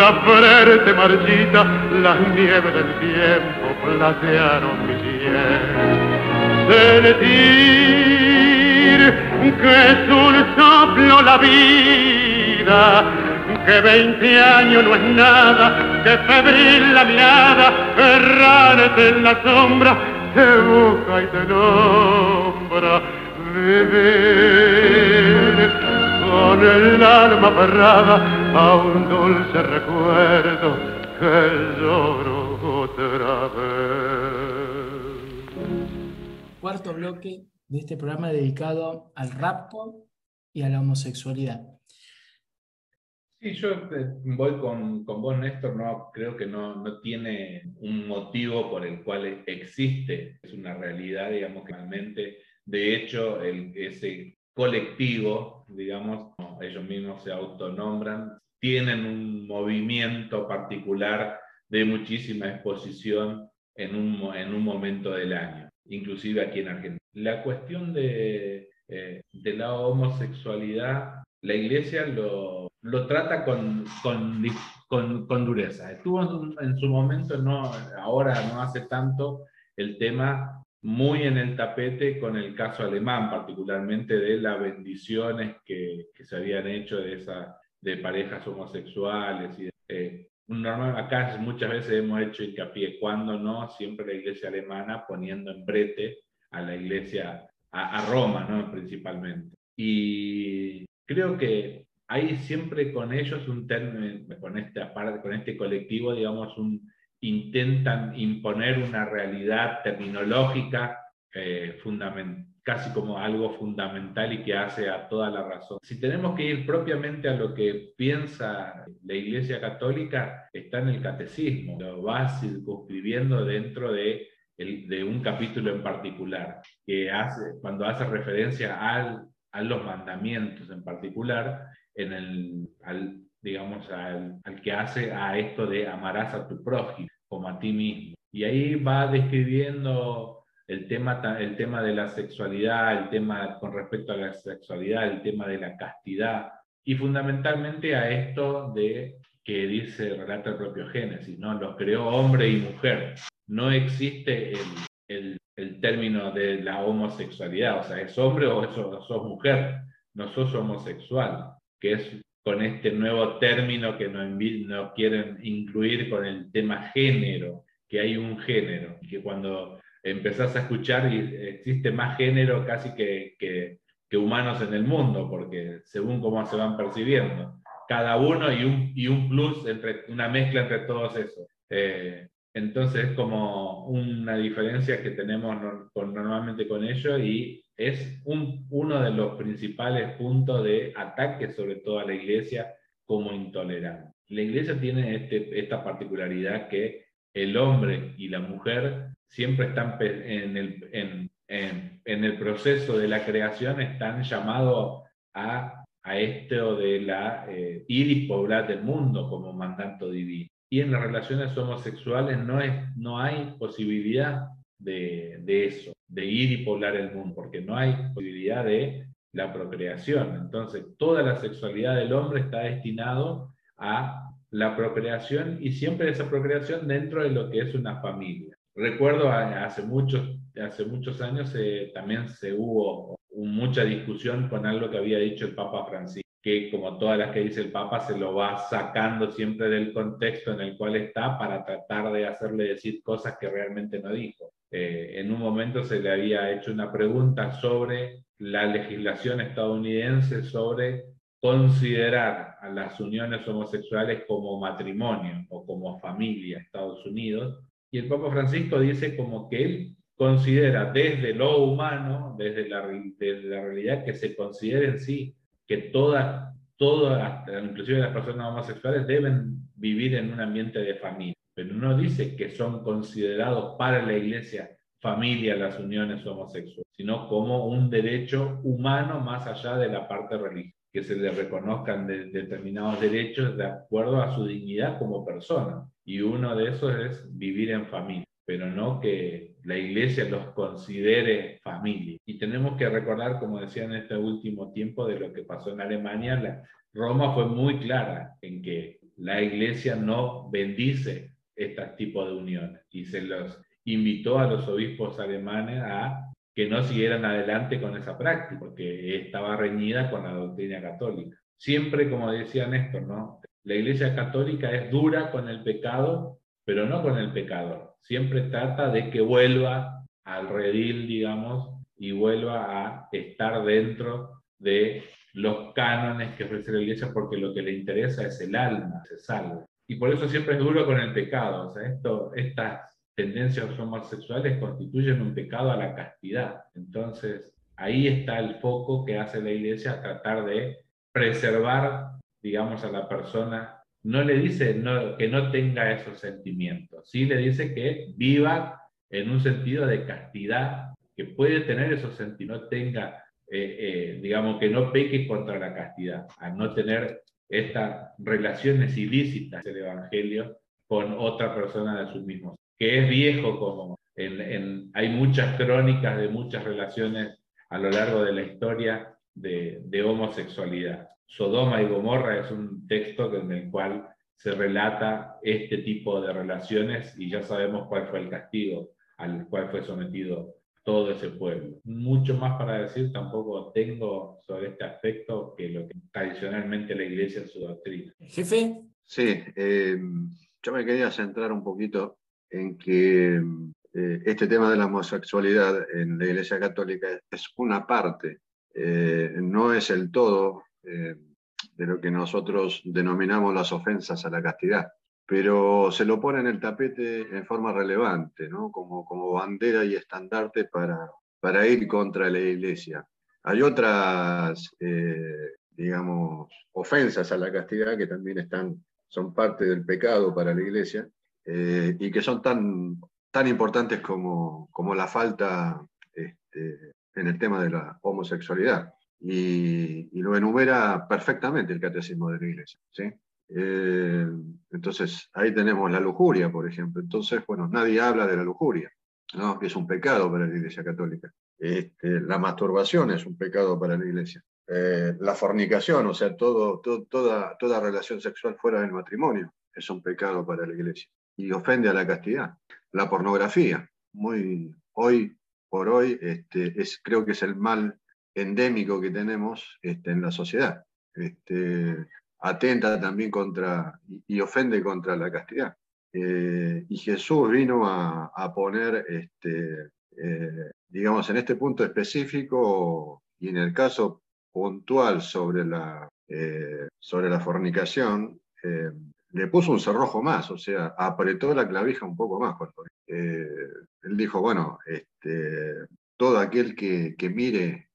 la frente marchita, las nieves del tiempo platearon mi piel. Sentir que es un soplo la vida, que veinte años no es nada, que febril la mirada, errante en la sombra, te busca y te nombra. Vivir con el alma aferrada a un dulce recuerdo que lloro otra vez. Cuarto bloque de este programa dedicado al rapto y a la homosexualidad. Sí, yo eh, voy con, con vos, Néstor, no, creo que no, no, tiene un motivo por el cual existe, es una realidad, digamos, que realmente, de hecho, el, ese colectivo, digamos, ellos mismos se autonombran, tienen un movimiento particular de muchísima exposición en un, en un momento del año. inclusive aquí en Argentina. La cuestión de, eh, de la homosexualidad, la iglesia lo, lo trata con, con, con, dureza. Estuvo en su momento, no, ahora no hace tanto, el tema muy en el tapete con el caso alemán, particularmente de las bendiciones que, que se habían hecho de, esa, de parejas homosexuales. Y, eh, normal, acá muchas veces hemos hecho hincapié, cuando no, siempre la iglesia alemana poniendo en brete a la iglesia, a, a Roma, ¿no? principalmente. Y creo que hay siempre con ellos un término, con, esta, con este colectivo, digamos, un, intentan imponer una realidad terminológica eh, casi como algo fundamental y que hace a toda la razón. Si tenemos que ir propiamente a lo que piensa la Iglesia Católica, está en el catecismo, lo va circunscribiendo dentro de, un capítulo en particular, que hace, cuando hace referencia al, a los mandamientos en particular, al, digamos, al, que hace a esto de amarás a tu prójimo como a ti mismo. Y ahí va describiendo el tema, el tema de la sexualidad, el tema con respecto a la sexualidad, el tema de la castidad, y fundamentalmente a esto de que dice, relata el propio Génesis, ¿no? Los creó hombre y mujer. No existe el, el, el término de la homosexualidad, o sea, es hombre o sos mujer, no sos homosexual que es con este nuevo término que no quieren incluir con el tema género, que hay un género, que cuando empezás a escuchar existe más género casi que, que, humanos en el mundo, porque según cómo se van percibiendo, cada uno y un, y un plus, entre, una mezcla entre todos esos. Eh, entonces es como una diferencia que tenemos normalmente con ellos y es uno de los principales puntos de ataque sobre todo a la iglesia como intolerante. La iglesia tiene este, esta particularidad que el hombre y la mujer siempre están en el, el proceso de la creación, están llamados a, a esto de la eh, ir y poblar del mundo como mandato divino. Y en las relaciones homosexuales no, es, no hay posibilidad de, eso de ir y poblar el mundo, porque no hay posibilidad de la procreación. Entonces, toda la sexualidad del hombre está destinado a la procreación y siempre esa procreación dentro de lo que es una familia. Recuerdo hace muchos, hace muchos años eh, también se hubo mucha discusión con algo que había dicho el Papa Francisco, que como todas las que dice el Papa se lo va sacando siempre del contexto en el cual está para tratar de hacerle decir cosas que realmente no dijo. Eh, en un momento se le había hecho una pregunta sobre la legislación estadounidense sobre considerar a las uniones homosexuales como matrimonio o como familia Estados Unidos. Y el Papa Francisco dice como que él considera desde lo humano, desde la, la realidad, que se considere en sí que todas, todas, inclusive las personas homosexuales, deben vivir en un ambiente de familia pero no dice que son considerados para la iglesia familia las uniones homosexuales, sino como un derecho humano más allá de la parte religiosa, que se le reconozcan determinados derechos de acuerdo a su dignidad como persona. Y uno de esos es vivir en familia, pero no que la iglesia los considere familia. Y tenemos que recordar, como decía en este último tiempo, de lo que pasó en Alemania, la, Roma fue muy clara en que la iglesia no bendice este tipo de uniones y se los invitó a los obispos alemanes a que no siguieran adelante con esa práctica, porque estaba reñida con la doctrina católica. Siempre, como decía Néstor, ¿no? la Iglesia Católica es dura con el pecado, pero no con el pecador. Siempre trata de que vuelva al redil, digamos, y vuelva a estar dentro de los cánones que ofrece la Iglesia, porque lo que le interesa es el alma, se salva. Y por eso siempre es duro con el pecado. O sea, esto, estas tendencias homosexuales constituyen un pecado a la castidad. Entonces, ahí está el foco que hace la iglesia a tratar de preservar, digamos, a la persona. No le dice que no tenga esos sentimientos, sí le dice que viva en un sentido de castidad, que puede tener esos sentimientos, no tenga, eh, eh, digamos, que no peque contra la castidad, a no tener estas relaciones ilícitas del Evangelio con otra persona de sus mismos. que es viejo como hay muchas crónicas de muchas relaciones a lo largo de la historia de, homosexualidad. Sodoma y Gomorra es un texto en el cual se relata este tipo de relaciones y ya sabemos cuál fue el castigo al cual fue sometido todo ese pueblo. Mucho más para decir tampoco tengo sobre este aspecto que lo que tradicionalmente la iglesia en su doctrina. Jefe. Sí, eh, yo me quería centrar un poquito en que eh, este tema de la homosexualidad en la Iglesia Católica es una parte, eh, no es el todo de lo que nosotros denominamos las ofensas a la castidad pero se lo pone en el tapete en forma relevante, ¿no? como, como bandera y estandarte para, para ir contra la iglesia. Hay otras, eh, digamos, ofensas a la castidad que también están, son parte del pecado para la iglesia eh, y que son tan, tan importantes como, como la falta este, en el tema de la homosexualidad. Y, y, lo enumera perfectamente el catecismo de la iglesia. ¿sí? Eh, entonces, ahí tenemos la lujuria, por ejemplo. Entonces, bueno, nadie habla de la lujuria, ¿no? que es un pecado para la Iglesia Católica. Este, la masturbación es un pecado para la Iglesia. Eh, la fornicación, o sea, todo, toda, toda relación sexual fuera del matrimonio, es un pecado para la Iglesia. Y ofende a la castidad. La pornografía, muy, hoy por hoy, este, es, creo que es el mal endémico que tenemos este, en la sociedad. Este, atenta también contra y, ofende contra la castidad. Eh, y Jesús vino a, poner, este, eh, digamos, en este punto específico y en el caso puntual sobre la, eh, sobre la fornicación, le puso un cerrojo más, o sea, apretó la clavija un poco más. él dijo, bueno, todo aquel que, que mire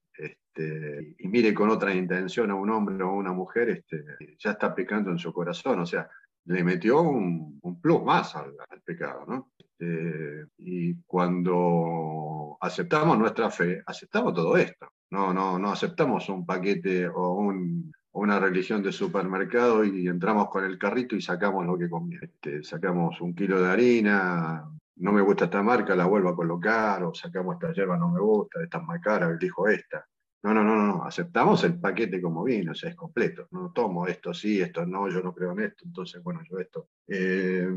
este, y mire con otra intención a un hombre o a una mujer, este, ya está pecando en su corazón. O sea, le metió un, plus más al, pecado, ¿no? Este, y cuando aceptamos nuestra fe, aceptamos todo esto. No, no, no aceptamos un paquete o una religión de supermercado y entramos con el carrito y sacamos lo que conviene. sacamos un kilo de harina, no me gusta esta marca, la vuelvo a colocar, o sacamos esta hierba, no me gusta, esta es más cara, dijo esta. No, no, no, no, aceptamos el paquete como vino, o sea, es completo. No tomo esto sí, esto no, yo no creo en esto, entonces, bueno, yo esto. Eh,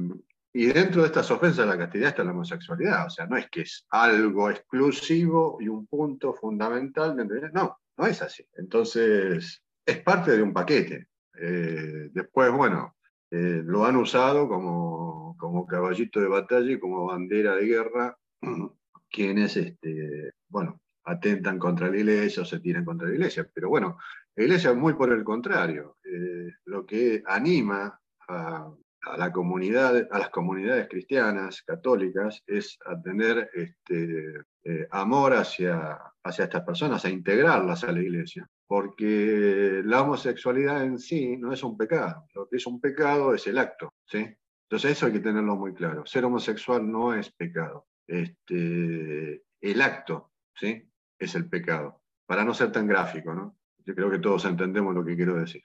y dentro de estas ofensas de la castidad está la homosexualidad, o sea, no es que es algo exclusivo y un punto fundamental, de, no, no es así. Entonces, es parte de un paquete. Eh, después, bueno, eh, lo han usado como, como caballito de batalla y como bandera de guerra [CLEARS THROAT] quienes, este, bueno, atentan contra la iglesia o se tiran contra la iglesia. Pero bueno, la iglesia muy por el contrario. Eh, lo que anima a, la comunidad, a las comunidades cristianas, católicas, es a tener este, eh, amor hacia, hacia estas personas, a integrarlas a la iglesia. Porque la homosexualidad en sí no es un pecado. Lo que es un pecado es el acto. ¿sí? Entonces eso hay que tenerlo muy claro. Ser homosexual no es pecado. Este, el acto, ¿sí? Es el pecado. Para no ser tan gráfico, ¿no? Yo creo que todos entendemos lo que quiero decir.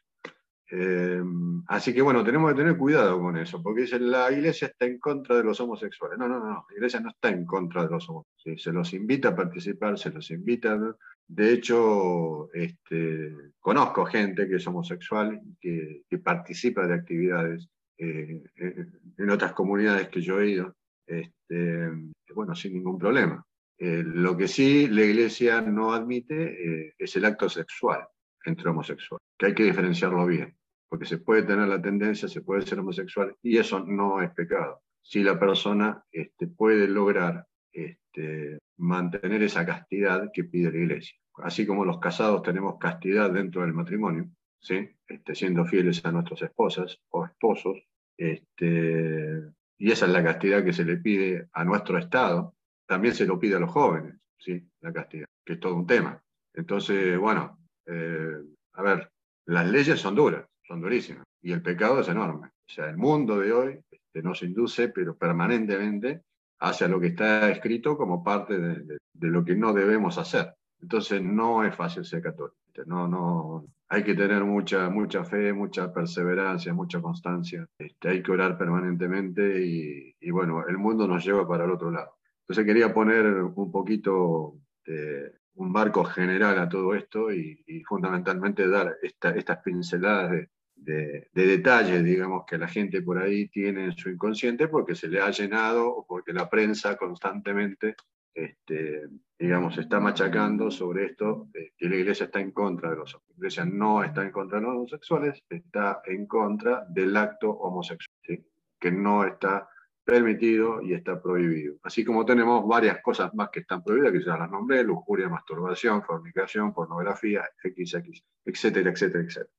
Eh, así que bueno, tenemos que tener cuidado con eso, porque dice la iglesia está en contra de los homosexuales. No, no, no, la iglesia no está en contra de los homosexuales. Se los invita a participar, se los invita. De hecho, este, conozco gente que es homosexual que, participa de actividades eh, en otras comunidades que yo he ido, este, bueno, sin ningún problema. Eh, lo que sí la Iglesia no admite eh, es el acto sexual entre homosexuales, que hay que diferenciarlo bien, porque se puede tener la tendencia, se puede ser homosexual y eso no es pecado. Si la persona este, puede lograr este, mantener esa castidad que pide la Iglesia. Así como los casados tenemos castidad dentro del matrimonio, ¿sí? Este, siendo fieles a nuestras esposas o esposos, este, y esa es la castidad que se le pide a nuestro Estado, también se lo pide a los jóvenes, ¿sí? La castidad, que es todo un tema. Entonces, bueno, eh, a ver, las leyes son duras, son durísimas, y el pecado es enorme. O sea, el mundo de hoy este, nos induce, pero permanentemente, hacia lo que está escrito como parte de, lo que no debemos hacer. Entonces, no es fácil ser católico. No, no, hay que tener mucha, mucha fe, mucha perseverancia, mucha constancia. Este, hay que orar permanentemente y, bueno, el mundo nos lleva para el otro lado. Entonces quería poner un poquito de un marco general a todo esto y, fundamentalmente dar estas pinceladas de, de, detalles, digamos, que la gente por ahí tiene en su inconsciente porque se le ha llenado o porque la prensa constantemente, este, digamos, está machacando sobre esto, que la iglesia está en contra de los La iglesia no está en contra de los homosexuales, está en contra del acto homosexual, que no está permitido y está prohibido. Así como tenemos varias cosas más que están prohibidas, que ya las nombré, lujuria, masturbación, fornicación, pornografía, XX, etcétera, etcétera, etcétera.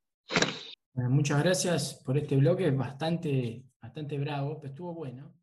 Muchas gracias por este bloque, bastante, bastante bravo, pero estuvo bueno.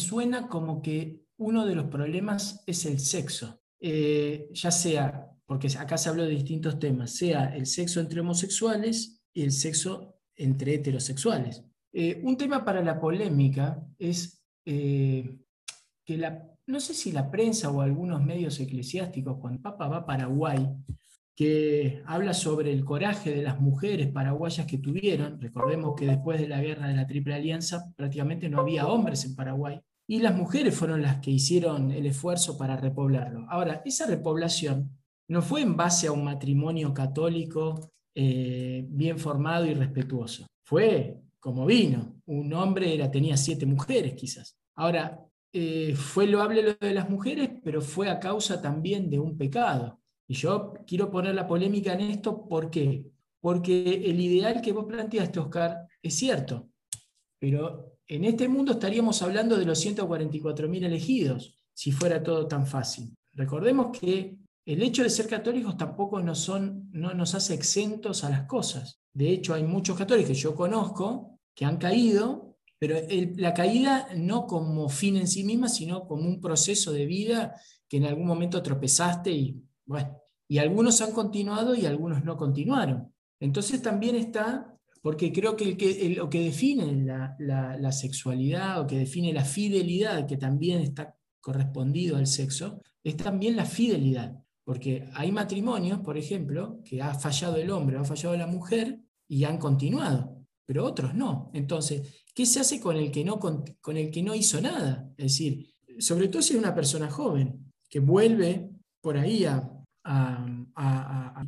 Suena como que uno de los problemas es el sexo, eh, ya sea, porque acá se habló de distintos temas, sea el sexo entre homosexuales y el sexo entre heterosexuales. Eh, un tema para la polémica es eh, que la, no sé si la prensa o algunos medios eclesiásticos, cuando Papa va a Paraguay, que habla sobre el coraje de las mujeres paraguayas que tuvieron. Recordemos que después de la guerra de la Triple Alianza prácticamente no había hombres en Paraguay y las mujeres fueron las que hicieron el esfuerzo para repoblarlo. Ahora, esa repoblación no fue en base a un matrimonio católico eh, bien formado y respetuoso. Fue como vino. Un hombre era, tenía siete mujeres quizás. Ahora, eh, fue loable lo de las mujeres, pero fue a causa también de un pecado. Y yo quiero poner la polémica en esto, ¿por qué? Porque el ideal que vos planteaste, Oscar, es cierto, pero en este mundo estaríamos hablando de los 144.000 elegidos, si fuera todo tan fácil. Recordemos que el hecho de ser católicos tampoco nos, hace exentos a las cosas. De hecho, hay muchos católicos que yo conozco que han caído, pero la caída no como fin en sí misma, sino como un proceso de vida que en algún momento tropezaste y, bueno, y algunos han continuado y algunos no continuaron. Entonces también está, porque creo que, lo que define la, sexualidad o que define la fidelidad, que también está correspondido al sexo, es también la fidelidad. Porque hay matrimonios, por ejemplo, que ha fallado el hombre o ha fallado la mujer y han continuado. pero otros no. Entonces, ¿qué se hace con el que no, con, el que no hizo nada? Es decir, sobre todo si es una persona joven, que vuelve por ahí a,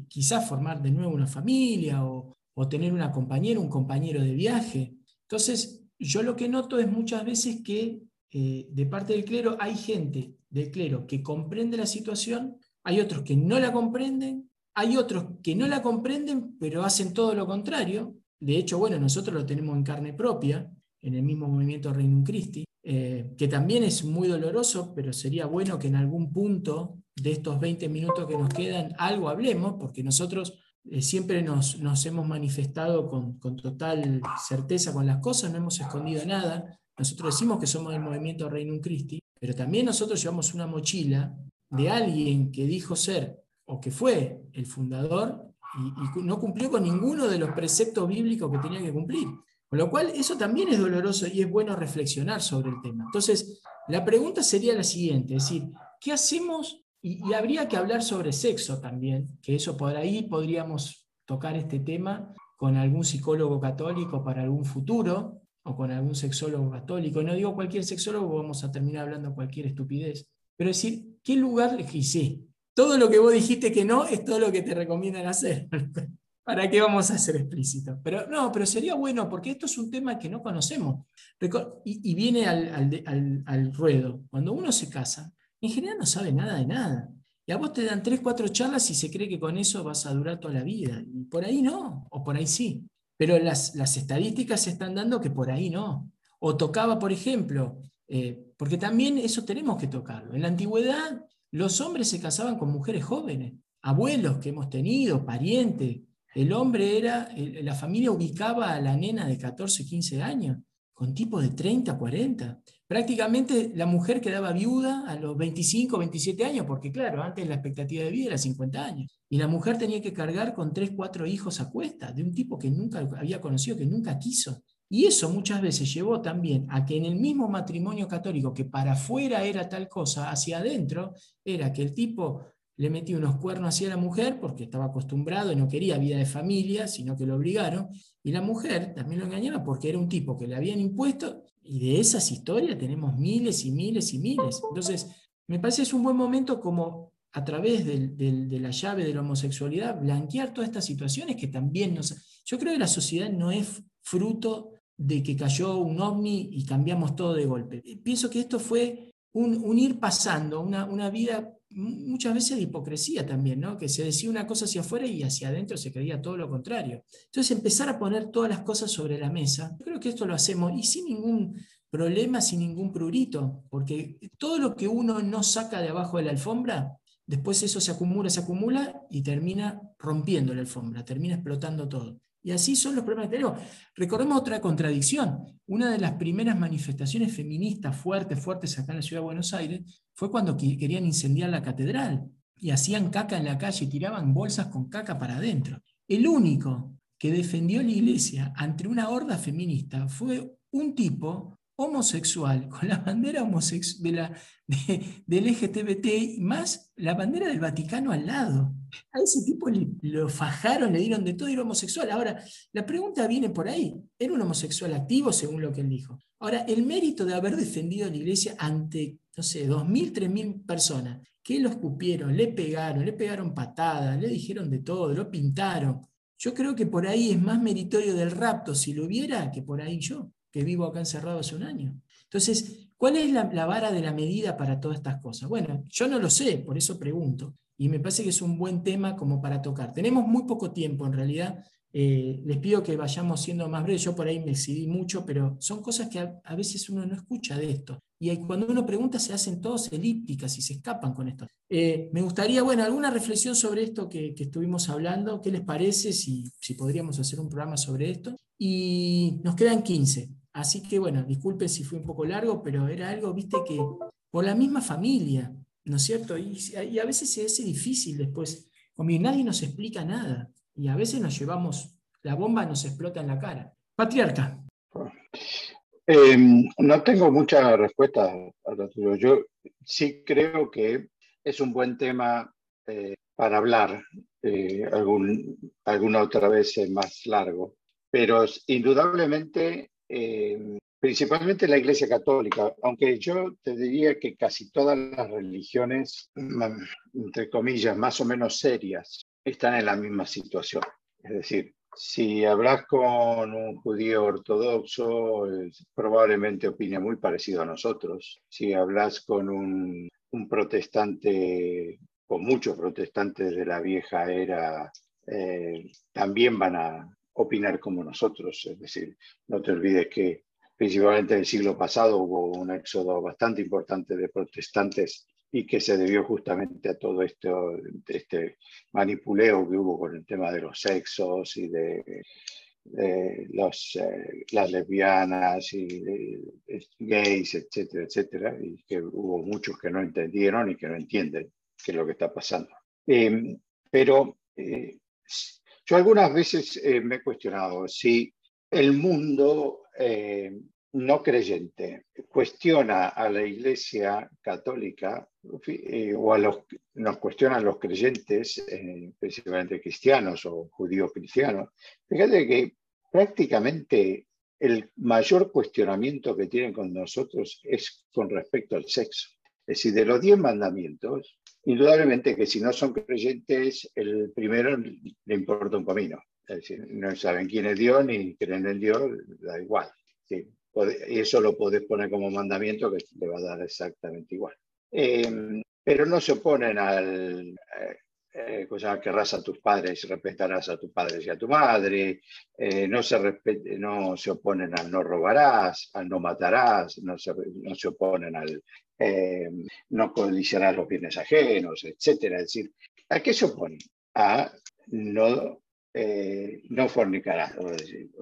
quizás formar de nuevo una familia o, tener una compañera, un compañero de viaje. Entonces, yo lo que noto es muchas veces que eh, de parte del clero hay gente del clero que comprende la situación, hay otros que no la comprenden, hay otros que no la comprenden, pero hacen todo lo contrario. De hecho, bueno, nosotros lo tenemos en carne propia, en el mismo movimiento Reino Christi, eh, que también es muy doloroso, pero sería bueno que en algún punto de estos 20 minutos que nos quedan algo hablemos, porque nosotros eh, siempre nos, hemos manifestado con, con, total certeza con las cosas, no hemos escondido nada. Nosotros decimos que somos del movimiento Reino Christi, pero también nosotros llevamos una mochila de alguien que dijo ser o que fue el fundador y, no cumplió con ninguno de los preceptos bíblicos que tenía que cumplir. Con lo cual, eso también es doloroso y es bueno reflexionar sobre el tema. Entonces, la pregunta sería la siguiente, es decir, ¿qué hacemos? Y, habría que hablar sobre sexo también, que eso por ahí podríamos tocar este tema con algún psicólogo católico para algún futuro, o con algún sexólogo católico. No digo cualquier sexólogo, vamos a terminar hablando cualquier estupidez. Pero decir, ¿qué lugar elegí? todo lo que vos dijiste que no es todo lo que te recomiendan hacer. [LAUGHS] ¿Para qué vamos a ser explícitos? Pero no, pero sería bueno porque esto es un tema que no conocemos y, viene al, ruedo. Cuando uno se casa, en general no sabe nada de nada. Y a vos te dan tres, cuatro charlas y se cree que con eso vas a durar toda la vida. Y por ahí no, o por ahí sí. Pero las, las estadísticas están dando que por ahí no. O tocaba, por ejemplo, eh, porque también eso tenemos que tocarlo. En la antigüedad los hombres se casaban con mujeres jóvenes, abuelos que hemos tenido, parientes. El hombre era, la familia ubicaba a la nena de 14, 15 años, con tipo de 30, 40. Prácticamente la mujer quedaba viuda a los 25, 27 años, porque claro, antes la expectativa de vida era 50 años. Y la mujer tenía que cargar con 3, 4 hijos a cuesta, de un tipo que nunca había conocido, que nunca quiso. Y eso muchas veces llevó también a que en el mismo matrimonio católico, que para afuera era tal cosa, hacia adentro, era que el tipo le metía unos cuernos hacia la mujer porque estaba acostumbrado y no quería vida de familia, sino que lo obligaron. Y la mujer también lo engañaba porque era un tipo que le habían impuesto. Y de esas historias tenemos miles y miles y miles. Entonces, me parece es un buen momento como a través de la llave de la homosexualidad, blanquear todas estas situaciones que también nos... Yo creo que la sociedad no es fruto de que cayó un ovni y cambiamos todo de golpe. Pienso que esto fue un, ir pasando, una, una, vida muchas veces de hipocresía también, ¿no? que se decía una cosa hacia afuera y hacia adentro se creía todo lo contrario. Entonces empezar a poner todas las cosas sobre la mesa, creo que esto lo hacemos y sin ningún problema, sin ningún prurito, porque todo lo que uno no saca de abajo de la alfombra, después eso se acumula, se acumula y termina rompiendo la alfombra, termina explotando todo. Y así son los problemas que tenemos. Recordemos otra contradicción. Una de las primeras manifestaciones feministas fuertes, fuertes acá en la ciudad de Buenos Aires, fue cuando querían incendiar la catedral y hacían caca en la calle, tiraban bolsas con caca para adentro. El único que defendió la iglesia ante una horda feminista fue un tipo homosexual, con la bandera homosexual del LGTBT, más la bandera del Vaticano al lado. A ese tipo lo fajaron, le dieron de todo y era homosexual. Ahora, la pregunta viene por ahí. Era un homosexual activo, según lo que él dijo. Ahora, el mérito de haber defendido a la iglesia ante, no sé, 2.000, 3.000 personas, que lo escupieron, le pegaron, le pegaron patadas, le dijeron de todo, lo pintaron. Yo creo que por ahí es más meritorio del rapto si lo hubiera que por ahí yo que vivo acá encerrado hace un año. Entonces, ¿cuál es la, vara de la medida para todas estas cosas? Bueno, yo no lo sé, por eso pregunto. Y me parece que es un buen tema como para tocar. Tenemos muy poco tiempo en realidad. Eh, les pido que vayamos siendo más breves. Yo por ahí me exhibí mucho, pero son cosas que a, veces uno no escucha de esto. Y cuando uno pregunta se hacen todos elípticas y se escapan con esto. Eh, me gustaría, bueno, alguna reflexión sobre esto que, estuvimos hablando. ¿Qué les parece si, si podríamos hacer un programa sobre esto? Y nos quedan 15. Así que bueno, disculpen si fue un poco largo, pero era algo, viste, que por la misma familia, ¿no es cierto? Y, a veces se hace difícil después, como nadie nos explica nada, y a veces nos llevamos, la bomba nos explota en la cara. Patriarca. Em, no tengo mucha respuesta a tuyo. Yo sí creo que es un buen tema eh, para hablar eh, algún, alguna otra vez más largo. pero indudablemente, eh, principalmente la Iglesia Católica, aunque yo te diría que casi todas las religiones, entre comillas, más o menos serias, están en la misma situación. Es decir, si hablas con un judío ortodoxo, probablemente opina muy parecido a nosotros. Si hablas con un, protestante, con muchos protestantes de la vieja era, eh, también van a opinar como nosotros. Es decir, no te olvides que principalmente en el siglo pasado hubo un éxodo bastante importante de protestantes y que se debió justamente a todo esto, este manipuleo que hubo con el tema de los sexos y de, los, eh, las lesbianas y gays, etcétera, etcétera, y que hubo muchos que no entendieron y que no entienden qué es lo que está pasando. Em, pero eh, yo algunas veces eh, me he cuestionado si el mundo no creyente cuestiona a la Iglesia católica eh, o a los, nos cuestionan los creyentes, eh, principalmente cristianos o judíos cristianos, fíjate que prácticamente el mayor cuestionamiento que tienen con nosotros es con respecto al sexo. Es decir, de los diez mandamientos, indudablemente que si no son creyentes, el primero le importa un comino. Es decir, no saben quién es Dios ni creen en Dios, da igual. ¿sí? eso lo podés poner como mandamiento que te va a dar exactamente igual. Em, pero no se oponen al, eh, eh querrás a tus padres respetarás a tus padres y a tu madre, eh, no, se no se oponen al no robarás, al no matarás, no se, no se oponen al em, no codiciarás los bienes ajenos, etc. Es decir, ¿a qué se oponen? A no, eh, no fornicarás,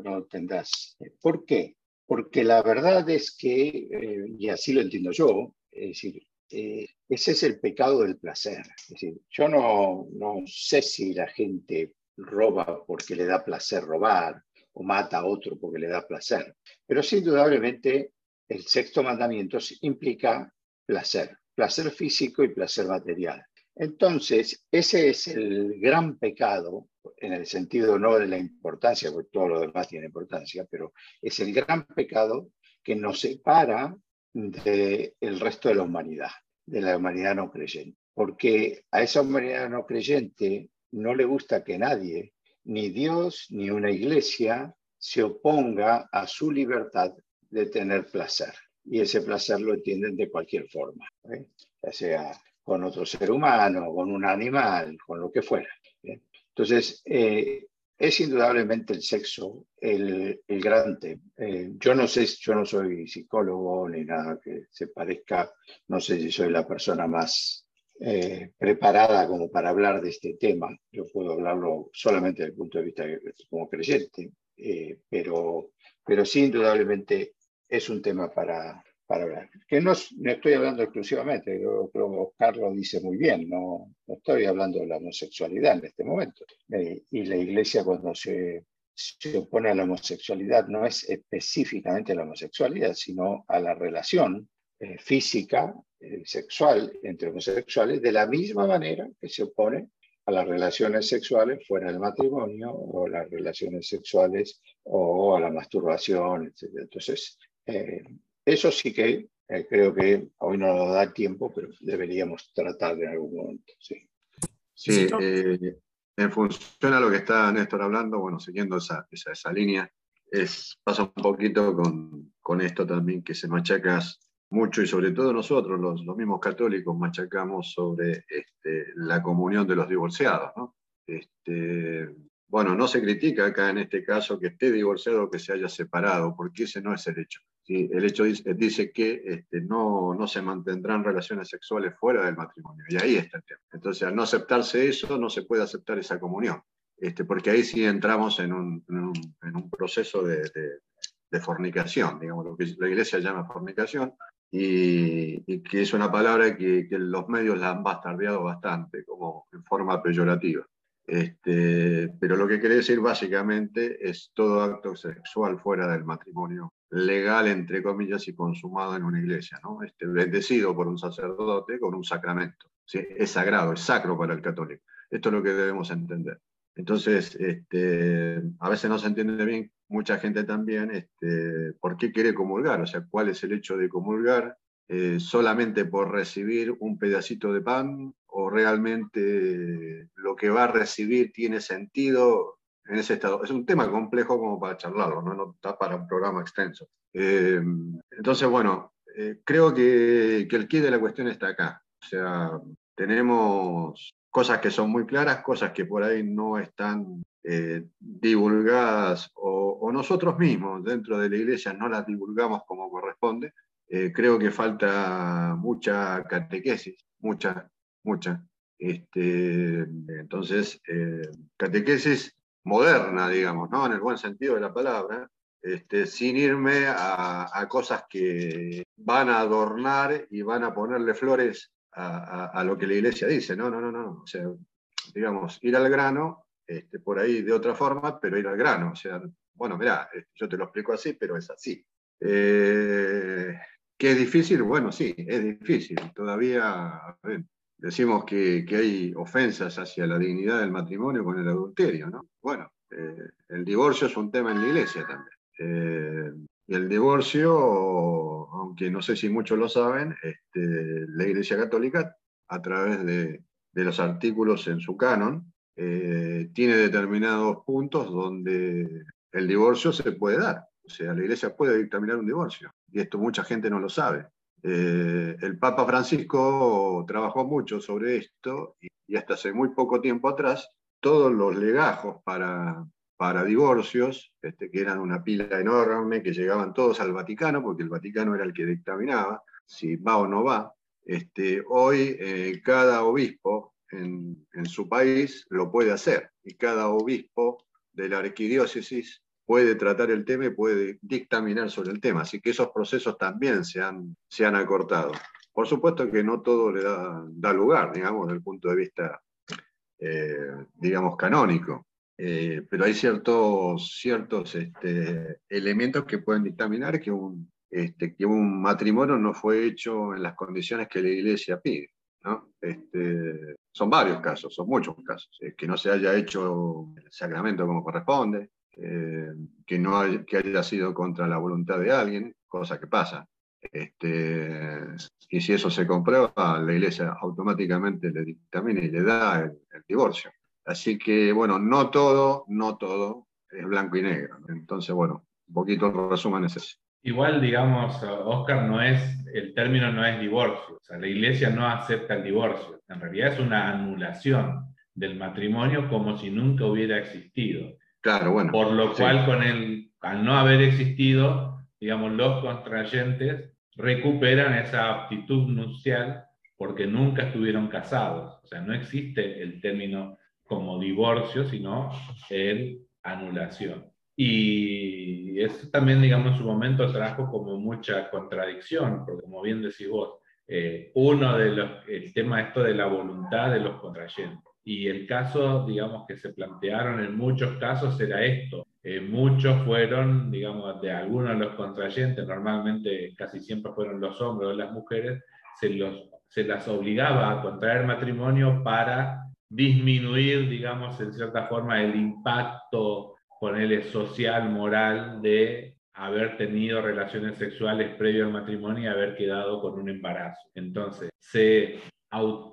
no tendrás. ¿Por qué? porque la verdad es que, eh, y así lo entiendo yo, es decir, eh, ese es el pecado del placer. Decir, yo no, no sé si la gente roba porque le da placer robar o mata a otro porque le da placer, pero sí indudablemente el sexto mandamiento implica placer, placer físico y placer material. Entonces, ese es el gran pecado en el sentido no de la importancia, porque todo lo demás tiene importancia, pero es el gran pecado que nos separa del resto de la humanidad, de la humanidad no creyente. Porque a esa humanidad no creyente no le gusta que nadie, ni Dios ni una iglesia, se oponga a su libertad de tener placer. Y ese placer lo entienden de cualquier forma, ¿eh? ya sea con otro ser humano, con un animal, con lo que fuera. Entonces, eh, es indudablemente el sexo el, el gran tema. Eh, yo no sé, yo no soy psicólogo ni nada que se parezca, no sé si soy la persona más eh, preparada como para hablar de este tema. Yo puedo hablarlo solamente desde el punto de vista como creyente, pero, pero sí indudablemente es un tema para, para hablar. Que no, estoy hablando exclusivamente, creo que Oscar lo dice muy bien, no, no estoy hablando de la homosexualidad en este momento. Eh, y la iglesia cuando se, se opone a la homosexualidad no es específicamente la homosexualidad, sino a la relación eh, física, eh, sexual entre homosexuales, de la misma manera que se opone a las relaciones sexuales fuera del matrimonio o las relaciones sexuales o a la masturbación, etc. Entonces, eso sí que eh, creo que hoy no nos da tiempo, pero deberíamos tratar de algún momento. Sí, sí eh, en función a lo que está Néstor hablando, bueno, siguiendo esa, esa, línea, es, pasa un poquito con, con, esto también que se machaca mucho y sobre todo nosotros, los, los mismos católicos, machacamos sobre este, la comunión de los divorciados. ¿no? Este, bueno, no se critica acá en este caso que esté divorciado o que se haya separado, porque ese no es el hecho. El hecho dice, que este, no, no, se mantendrán relaciones sexuales fuera del matrimonio, y ahí está el tema. Entonces, al no aceptarse eso, no se puede aceptar esa comunión, este, porque ahí sí entramos en un, en un, proceso de, de, fornicación, digamos, lo que la iglesia llama fornicación, y, que es una palabra que, que, los medios la han bastardeado bastante, como en forma peyorativa. Este, pero lo que quiere decir básicamente es todo acto sexual fuera del matrimonio legal, entre comillas, y consumado en una iglesia, ¿no? Este, bendecido por un sacerdote con un sacramento. ¿sí? Es sagrado, es sacro para el católico. Esto es lo que debemos entender. Entonces, este, a veces no se entiende bien, mucha gente también, este, por qué quiere comulgar, o sea, cuál es el hecho de comulgar, eh, solamente por recibir un pedacito de pan o realmente lo que va a recibir tiene sentido en ese estado. Es un tema complejo como para charlarlo, no, no está para un programa extenso. Eh, entonces, bueno, eh, creo que, que el quid de la cuestión está acá. O sea, tenemos cosas que son muy claras, cosas que por ahí no están divulgadas o, o, nosotros mismos dentro de la iglesia no las divulgamos como corresponde. Eh, creo que falta mucha catequesis, mucha, mucha. Este, entonces, eh, catequesis moderna, digamos, ¿no? en el buen sentido de la palabra, este, sin irme a, cosas que van a adornar y van a ponerle flores a, lo que la iglesia dice. No, no, no, no. O sea, digamos, ir al grano, este, por ahí de otra forma, pero ir al grano. O sea, bueno, mira, este, yo te lo explico así, pero es así. Eh, ¿Que es difícil? Bueno, sí, es difícil. Todavía decimos que, hay ofensas hacia la dignidad del matrimonio con el adulterio, ¿no? Bueno, eh, el divorcio es un tema en la iglesia también. Eh, el divorcio, aunque no sé si muchos lo saben, este, la Iglesia Católica, a través de, los artículos en su canon, eh, tiene determinados puntos donde el divorcio se puede dar. O sea, la iglesia puede dictaminar un divorcio, y esto mucha gente no lo sabe. Eh, el Papa Francisco trabajó mucho sobre esto y, hasta hace muy poco tiempo atrás, todos los legajos para, para divorcios, este, que eran una pila enorme, que llegaban todos al Vaticano, porque el Vaticano era el que dictaminaba si va o no va. Este, hoy eh, cada obispo en, en, su país lo puede hacer y cada obispo de la arquidiócesis puede tratar el tema y puede dictaminar sobre el tema. Así que esos procesos también se han, se han acortado. Por supuesto que no todo le da, da lugar, digamos, desde el punto de vista, eh, digamos, canónico. Eh, pero hay ciertos, ciertos este, elementos que pueden dictaminar que un, este, que un matrimonio no fue hecho en las condiciones que la iglesia pide. ¿no? Este, son varios casos, son muchos casos. que no se haya hecho el sacramento como corresponde, eh, que no que haya sido contra la voluntad de alguien, cosa que pasa. Este, y si eso se comprueba, la iglesia automáticamente le dictamina y le da el, divorcio. Así que, bueno, no todo, no todo es blanco y negro. Entonces, bueno, un poquito el resumen es ese. Igual, digamos, Oscar, no es, el término no es divorcio. O sea, la iglesia no acepta el divorcio. En realidad es una anulación del matrimonio como si nunca hubiera existido. Claro, bueno. Por lo cual, con el, al no haber existido, digamos, los contrayentes recuperan esa aptitud nupcial porque nunca estuvieron casados. O sea, no existe el término como divorcio, sino el anulación. Y eso también, digamos, en su momento trajo como mucha contradicción, porque como bien decís vos, eh, uno de los, el tema esto de la voluntad de los contrayentes y el caso, digamos, que se plantearon en muchos casos era esto. Eh, muchos fueron, digamos, de algunos de los contrayentes, normalmente casi siempre fueron los hombres o las mujeres, se, los, se las obligaba a contraer matrimonio para disminuir, digamos, en cierta forma el impacto, ponerle social, moral, de haber tenido relaciones sexuales previo al matrimonio y haber quedado con un embarazo. Entonces, se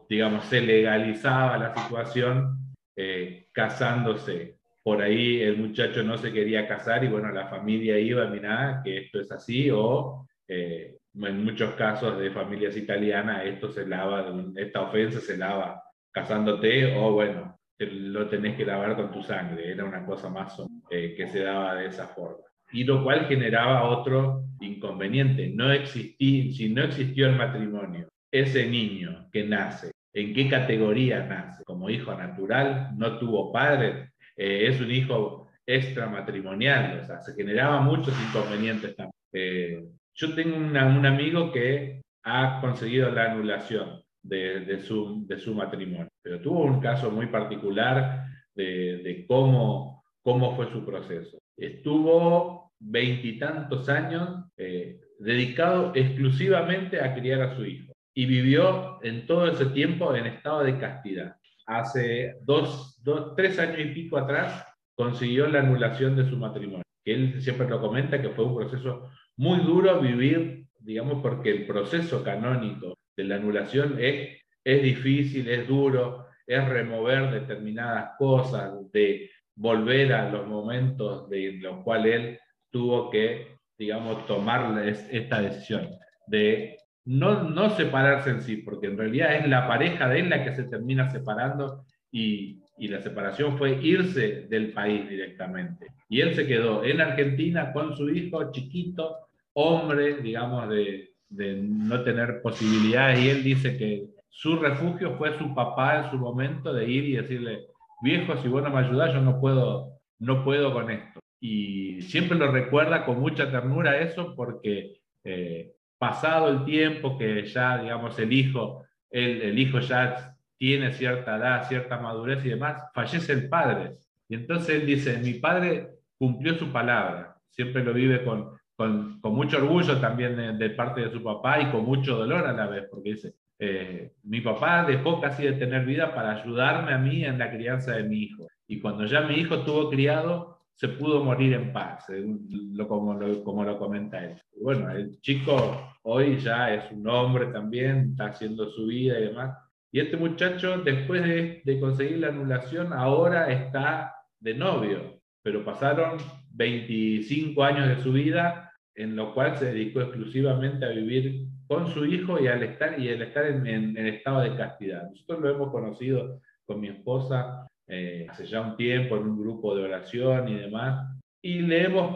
digamos, se legalizaba la situación eh, casándose. Por ahí el muchacho no se quería casar y bueno, la familia iba, mira, que esto es así, o eh, en muchos casos de familias italianas, esto se lava, esta ofensa se lava casándote, o bueno, lo tenés que lavar con tu sangre, era una cosa más eh, que se daba de esa forma. Y lo cual generaba otro inconveniente, no existí, si no existió el matrimonio ese niño que nace, ¿en qué categoría nace? ¿Como hijo natural? ¿No tuvo padre? Eh, ¿Es un hijo extramatrimonial? O sea, se generaban muchos inconvenientes también. Eh, yo tengo un amigo que ha conseguido la anulación de, su, matrimonio, pero tuvo un caso muy particular de, cómo, cómo fue su proceso. Estuvo veintitantos años eh, dedicado exclusivamente a criar a su hijo y vivió en todo ese tiempo en estado de castidad. hace dos, dos, tres años y pico atrás consiguió la anulación de su matrimonio. Que él siempre lo comenta que fue un proceso muy duro vivir, digamos, porque el proceso canónico de la anulación es, es difícil, es duro, es remover determinadas cosas, de volver a los momentos de los cuales él tuvo que, digamos, tomar esta decisión de no, no separarse en sí, porque en realidad es la pareja de él la que se termina separando y, y la separación fue irse del país directamente. Y él se quedó en Argentina con su hijo chiquito, hombre, digamos, de, de no tener posibilidades, y él dice que su refugio fue su papá en su momento de ir y decirle, viejo, si vos no me ayudás, yo no puedo, no puedo con esto. Y siempre lo recuerda con mucha ternura eso porque eh, pasado el tiempo que ya, digamos, el hijo, el, el hijo ya tiene cierta edad, cierta madurez y demás, fallece el padre. Y entonces él dice, mi padre cumplió su palabra, siempre lo vive con, con, con mucho orgullo también de, de, parte de su papá y con mucho dolor a la vez, porque dice, eh, mi papá dejó casi de tener vida para ayudarme a mí en la crianza de mi hijo. Y cuando ya mi hijo estuvo criado, se pudo morir en paz, lo, como, lo, como lo comenta él. Bueno, el chico hoy ya es un hombre también, está haciendo su vida y demás. Y este muchacho, después de, de conseguir la anulación, ahora está de novio, pero pasaron 25 años de su vida en lo cual se dedicó exclusivamente a vivir con su hijo y al estar, y al estar en, en, en estado de castidad. Nosotros lo hemos conocido con mi esposa eh, hace ya un tiempo en un grupo de oración y demás, y le, hemos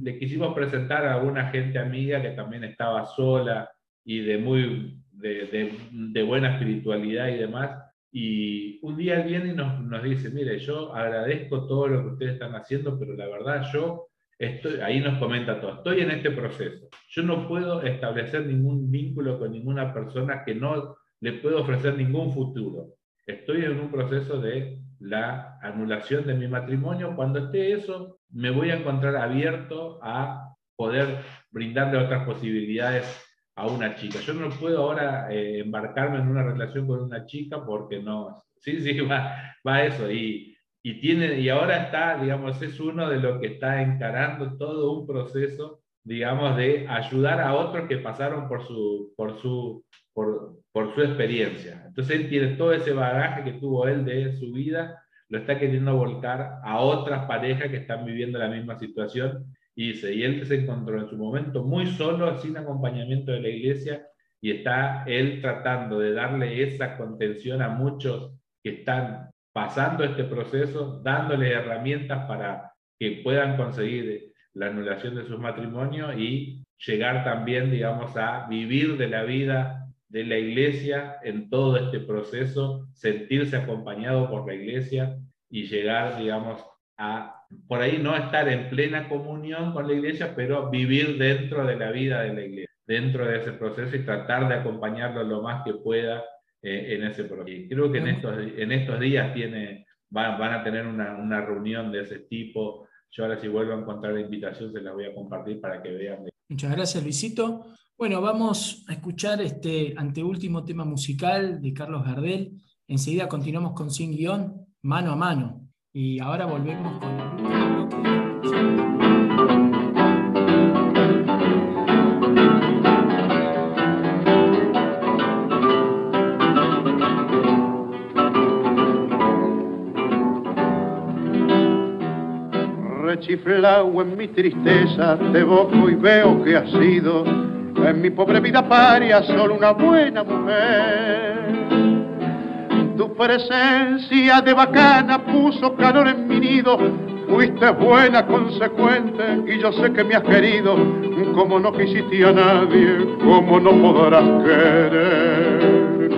le quisimos presentar a una gente amiga que también estaba sola y de, muy, de, de, de buena espiritualidad y demás, y un día viene y nos, nos, dice, mire, yo agradezco todo lo que ustedes están haciendo, pero la verdad yo estoy, ahí nos comenta todo, estoy en este proceso. Yo no puedo establecer ningún vínculo con ninguna persona que no le puedo ofrecer ningún futuro. Estoy en un proceso de la anulación de mi matrimonio. Cuando esté eso, me voy a encontrar abierto a poder brindarle otras posibilidades a una chica. Yo no puedo ahora eh, embarcarme en una relación con una chica porque no, sí, sí, va, va eso. Y, y, tiene, y ahora está, digamos, es uno de los que está encarando todo un proceso, digamos, de ayudar a otros que pasaron por su, por su, por, por su experiencia. Entonces él tiene todo ese bagaje que tuvo él de su vida, lo está queriendo volcar a otras parejas que están viviendo la misma situación y él se encontró en su momento muy solo, sin acompañamiento de la iglesia, y está él tratando de darle esa contención a muchos que están pasando este proceso, dándole herramientas para que puedan conseguir la anulación de sus matrimonios y llegar también, digamos, a vivir de la vida de la iglesia en todo este proceso, sentirse acompañado por la iglesia y llegar, digamos, a por ahí no estar en plena comunión con la iglesia, pero vivir dentro de la vida de la iglesia, dentro de ese proceso y tratar de acompañarlo lo más que pueda eh, en ese proceso. Y creo que en estos, en estos días tiene, van, van a tener una, una, reunión de ese tipo. Yo ahora si vuelvo a encontrar la invitación se las voy a compartir para que vean. Muchas gracias Luisito. Bueno, vamos a escuchar este anteúltimo tema musical de Carlos Gardel. Enseguida continuamos con Sin Guión, mano a mano. Y ahora volvemos con Rechiflao en mi tristeza, te boco y veo que has sido en mi pobre vida paria solo una buena mujer tu presencia de bacana puso calor en mi nido. Fuiste buena, consecuente, y yo sé que me has querido. Como no quisiste a nadie, como no podrás querer.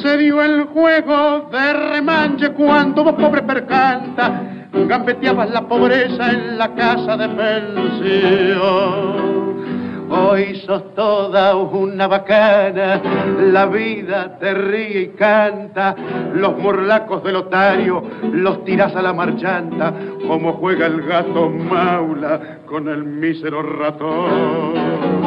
Se dio el juego de remanche cuando vos pobre percanta gambeteabas la pobreza en la casa de pensión. Hoy sos toda una bacana, la vida te ríe y canta, los morlacos del otario los tiras a la marchanta, como juega el gato maula con el mísero ratón.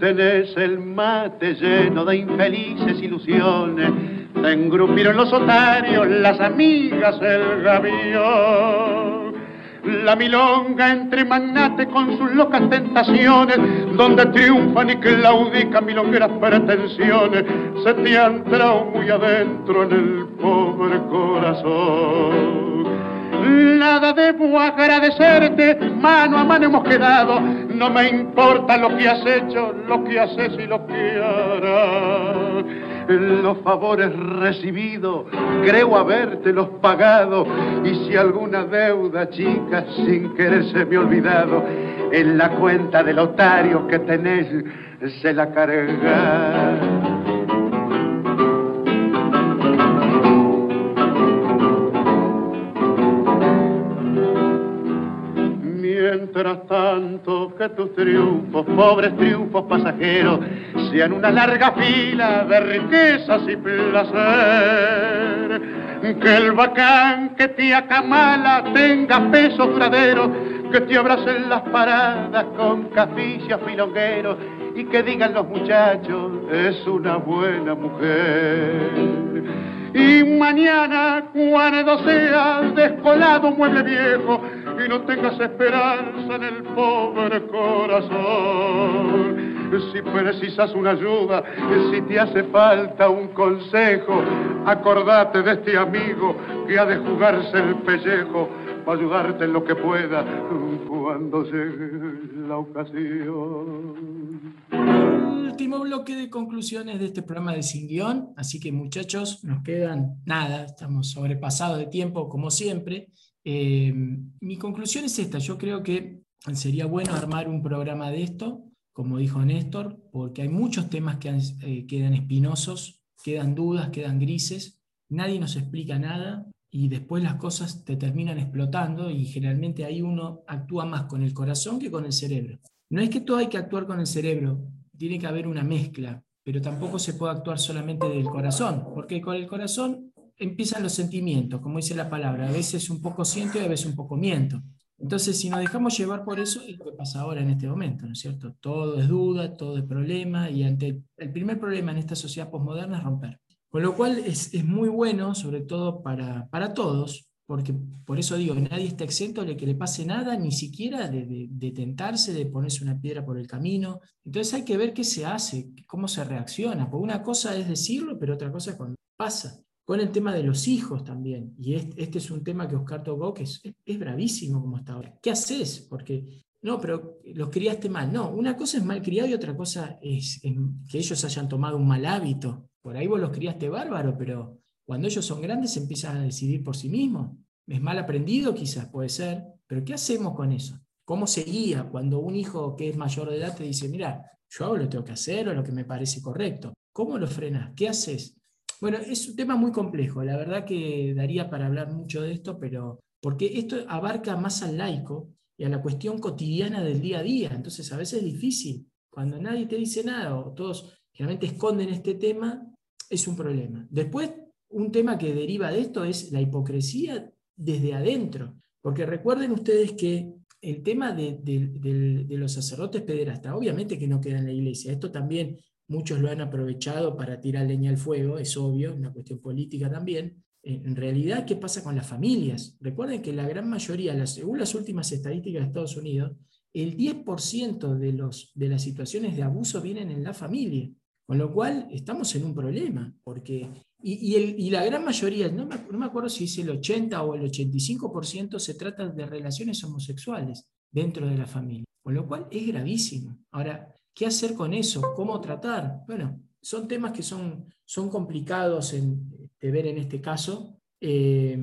tenés el mate lleno de infelices ilusiones. Te engrupieron los otarios, las amigas, el gavión la milonga entre magnates con sus locas tentaciones, donde triunfan y claudican milongueras pretensiones, se te han entrado muy adentro en el pobre corazón. Nada debo agradecerte, mano a mano hemos quedado, no me importa lo que has hecho, lo que haces y lo que harás los favores recibidos, creo habértelos pagado, y si alguna deuda chica sin querer se me olvidado, en la cuenta del otario que tenés se la carga. Mientras tanto que tus triunfos, pobres triunfos pasajeros, sean una larga fila de riquezas y placer. Que el bacán que te acamala tenga peso duradero, que te abracen las paradas con caficias filongueros y que digan los muchachos, es una buena mujer. Y mañana, cuando seas descolado mueble viejo, y no tengas esperanza en el pobre corazón. Si precisas una ayuda, si te hace falta un consejo, acordate de este amigo que ha de jugarse el pellejo para ayudarte en lo que pueda cuando llegue la ocasión. Último bloque de conclusiones de este programa de Sin Guión, así que muchachos, nos quedan nada, estamos sobrepasados de tiempo como siempre. Eh, mi conclusión es esta, yo creo que sería bueno armar un programa de esto, como dijo Néstor, porque hay muchos temas que eh, quedan espinosos, quedan dudas, quedan grises, nadie nos explica nada y después las cosas te terminan explotando y generalmente ahí uno actúa más con el corazón que con el cerebro. No es que todo hay que actuar con el cerebro, tiene que haber una mezcla, pero tampoco se puede actuar solamente del corazón, porque con el corazón empiezan los sentimientos, como dice la palabra, a veces un poco siento y a veces un poco miento. Entonces, si nos dejamos llevar por eso, es lo que pasa ahora en este momento, ¿no es cierto? Todo es duda, todo es problema, y ante el primer problema en esta sociedad posmoderna es romper. Con lo cual es, es muy bueno, sobre todo para, para, todos, porque por eso digo, nadie está exento de que le pase nada, ni siquiera de, de, tentarse, de ponerse una piedra por el camino. Entonces hay que ver qué se hace, cómo se reacciona, porque una cosa es decirlo, pero otra cosa es cuando pasa con el tema de los hijos también. Y este, es un tema que Oscar tocó, que es, es, bravísimo como está ahora. ¿Qué haces? Porque, no, pero los criaste mal. No, una cosa es mal criado y otra cosa es, que ellos hayan tomado un mal hábito. Por ahí vos los criaste bárbaro, pero cuando ellos son grandes empiezan a decidir por sí mismos. Es mal aprendido quizás, puede ser, pero ¿qué hacemos con eso? ¿Cómo se guía cuando un hijo que es mayor de edad te dice, mira, yo hago lo que tengo que hacer o lo que me parece correcto? ¿Cómo lo frenas? ¿Qué haces? Bueno, es un tema muy complejo, la verdad que daría para hablar mucho de esto, pero porque esto abarca más al laico y a la cuestión cotidiana del día a día, entonces a veces es difícil. Cuando nadie te dice nada o todos generalmente esconden este tema, es un problema. Después, un tema que deriva de esto es la hipocresía desde adentro, porque recuerden ustedes que el tema de, de, los sacerdotes pederastas, obviamente que no queda en la iglesia, esto también muchos lo han aprovechado para tirar leña al fuego, es obvio, una cuestión política también. En realidad, ¿qué pasa con las familias? Recuerden que la gran mayoría, según las últimas estadísticas de Estados Unidos, el 10% de, los, de las situaciones de abuso vienen en la familia, con lo cual estamos en un problema, porque, y, y, la gran mayoría, no me, no me acuerdo si es el 80 o el 85%, se trata de relaciones homosexuales dentro de la familia, con lo cual es gravísimo. Ahora, ¿Qué hacer con eso? ¿Cómo tratar? Bueno, son temas que son, son complicados de ver en este caso, eh,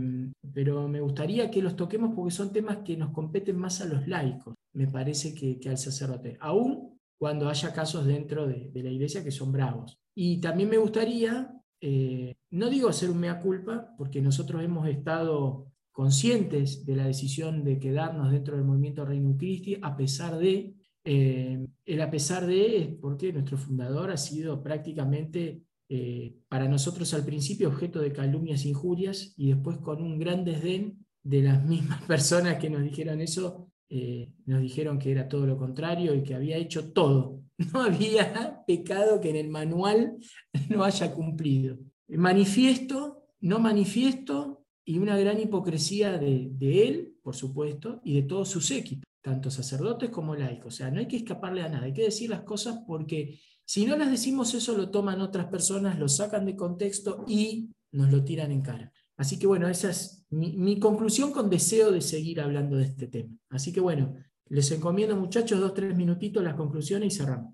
pero me gustaría que los toquemos porque son temas que nos competen más a los laicos, me parece que, al sacerdote, aún cuando haya casos dentro de, la iglesia que son bravos. Y también me gustaría, eh, no digo hacer un mea culpa, porque nosotros hemos estado conscientes de la decisión de quedarnos dentro del movimiento Reino Christi, a pesar de eh, el a pesar de porque nuestro fundador ha sido prácticamente eh, para nosotros al principio objeto de calumnias e injurias y después con un gran desdén de las [LAUGHS] mismas personas que nos dijeron eso, eh, nos dijeron que era todo lo contrario y que había hecho todo [LAUGHS] no había pecado que en el manual [LAUGHS] no haya cumplido. Manifiesto, no manifiesto y una gran hipocresía de, él, por supuesto, y de todos sus equipos, tanto sacerdotes como laicos. O sea, no hay que escaparle a nada, hay que decir las cosas porque si no las decimos eso lo toman otras personas, lo sacan de contexto y nos lo tiran en cara. Así que bueno, esa es mi, conclusión con deseo de seguir hablando de este tema. Así que bueno, les encomiendo muchachos dos, tres minutitos las conclusiones y cerramos.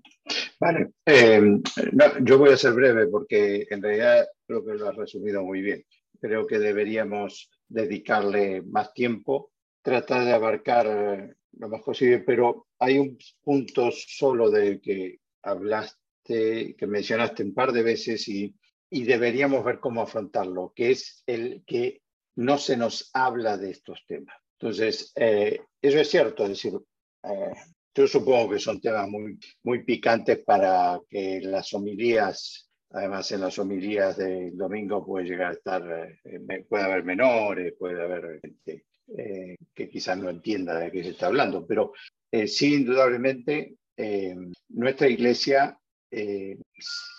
Vale, eh, yo voy a ser breve porque en realidad creo que lo has resumido muy bien. Creo que deberíamos dedicarle más tiempo, tratar de abarcar eh, lo más posible, pero hay un punto solo del que hablaste, que mencionaste un par de veces y y deberíamos ver cómo afrontarlo, que es el que no se nos habla de estos temas. Entonces, eh, eso es cierto, es decir, eh, yo supongo que son temas muy, muy picantes para que las homilías, además en las homilías del domingo puede llegar a estar, eh, puede haber menores, puede haber gente que quizás no entienda de qué se está hablando, pero sí, indudablemente, nuestra iglesia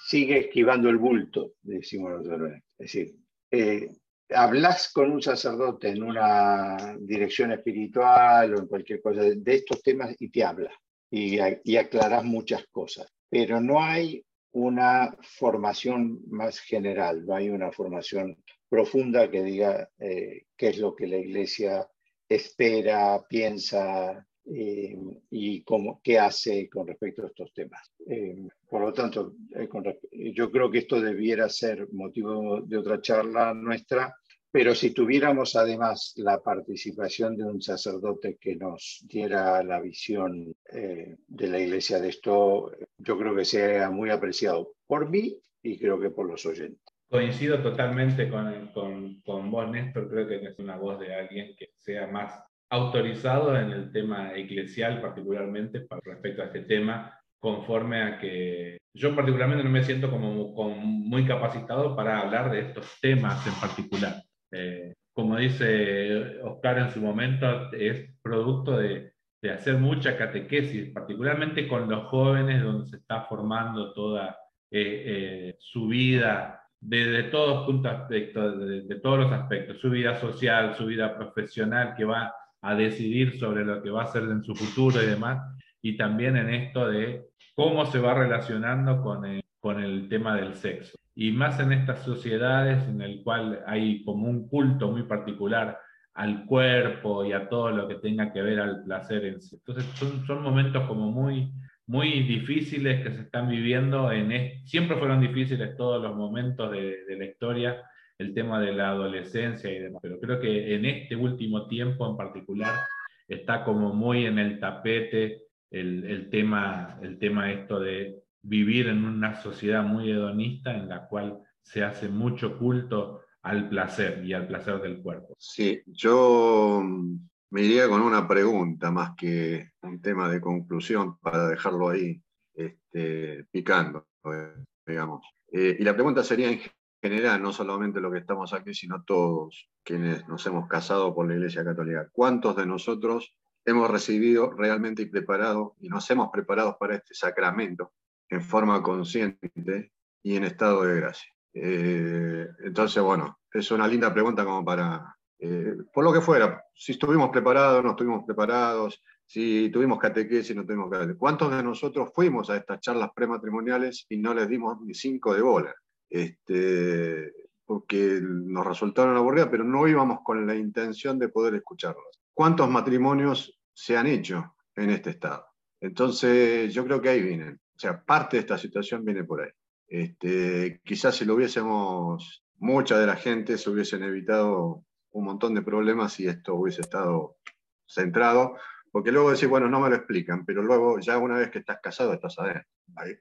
sigue esquivando el bulto, decimos nosotros. Es decir, eh, hablas con un sacerdote en una dirección espiritual o en cualquier cosa de estos temas y te habla y, y aclaras muchas cosas, pero no hay una formación más general, no hay una formación profunda que diga eh, qué es lo que la iglesia espera, piensa, eh, y cómo, qué hace con respecto a estos temas. Eh, por lo tanto, yo creo que esto debiera ser motivo de otra charla nuestra, pero si tuviéramos además la participación de un sacerdote que nos diera la visión de la iglesia de esto, yo creo que sea muy apreciado por mí y creo que por los oyentes. Coincido totalmente con, con, con vos, Néstor. Creo que es una voz de alguien que sea más autorizado en el tema eclesial particularmente para respecto a este tema, conforme a que yo particularmente no me siento como, muy capacitado para hablar de estos temas en particular. Eh, como dice Oscar en su momento, es producto de, de, hacer mucha catequesis, particularmente con los jóvenes, donde se está formando toda eh, eh, su vida desde todos puntos aspectos, de los aspectos, su vida social, su vida profesional, que va a decidir sobre lo que va a hacer en su futuro y demás, y también en esto de cómo se va relacionando con el, tema del sexo. Y más en estas sociedades en el cual hay como un culto muy particular al cuerpo y a todo lo que tenga que ver al placer en sí. Entonces son momentos como muy, muy difíciles que se están viviendo, en, siempre fueron difíciles todos los momentos de, de la historia, el tema de la adolescencia y demás. Pero creo que en este último tiempo en particular está como muy en el tapete el, tema, el tema esto de vivir en una sociedad muy hedonista en la cual se hace mucho culto al placer y al placer del cuerpo. Sí, yo me iría con una pregunta más que un tema de conclusión para dejarlo ahí este, picando, digamos. Eh, y la pregunta sería en general, no solamente lo que estamos aquí, sino todos quienes nos hemos casado por la Iglesia Católica. ¿Cuántos de nosotros hemos recibido realmente y preparado y nos hemos preparado para este sacramento en forma consciente y en estado de gracia? Eh, entonces, bueno, es una linda pregunta como para, eh, por lo que fuera, si estuvimos preparados, no estuvimos preparados, si tuvimos catequesis, no tuvimos catequesis. ¿Cuántos de nosotros fuimos a estas charlas prematrimoniales y no les dimos ni cinco de bola? este, porque nos resultaron aburridas, pero no íbamos con la intención de poder escucharlos. ¿Cuántos matrimonios se han hecho en este estado? Entonces, yo creo que ahí vienen. O sea, parte de esta situación viene por ahí. Este, quizás si lo hubiésemos, mucha de la gente se hubiesen evitado un montón de problemas y esto hubiese estado centrado, porque luego decir, bueno, no me lo explican, pero luego ya una vez que estás casado estás a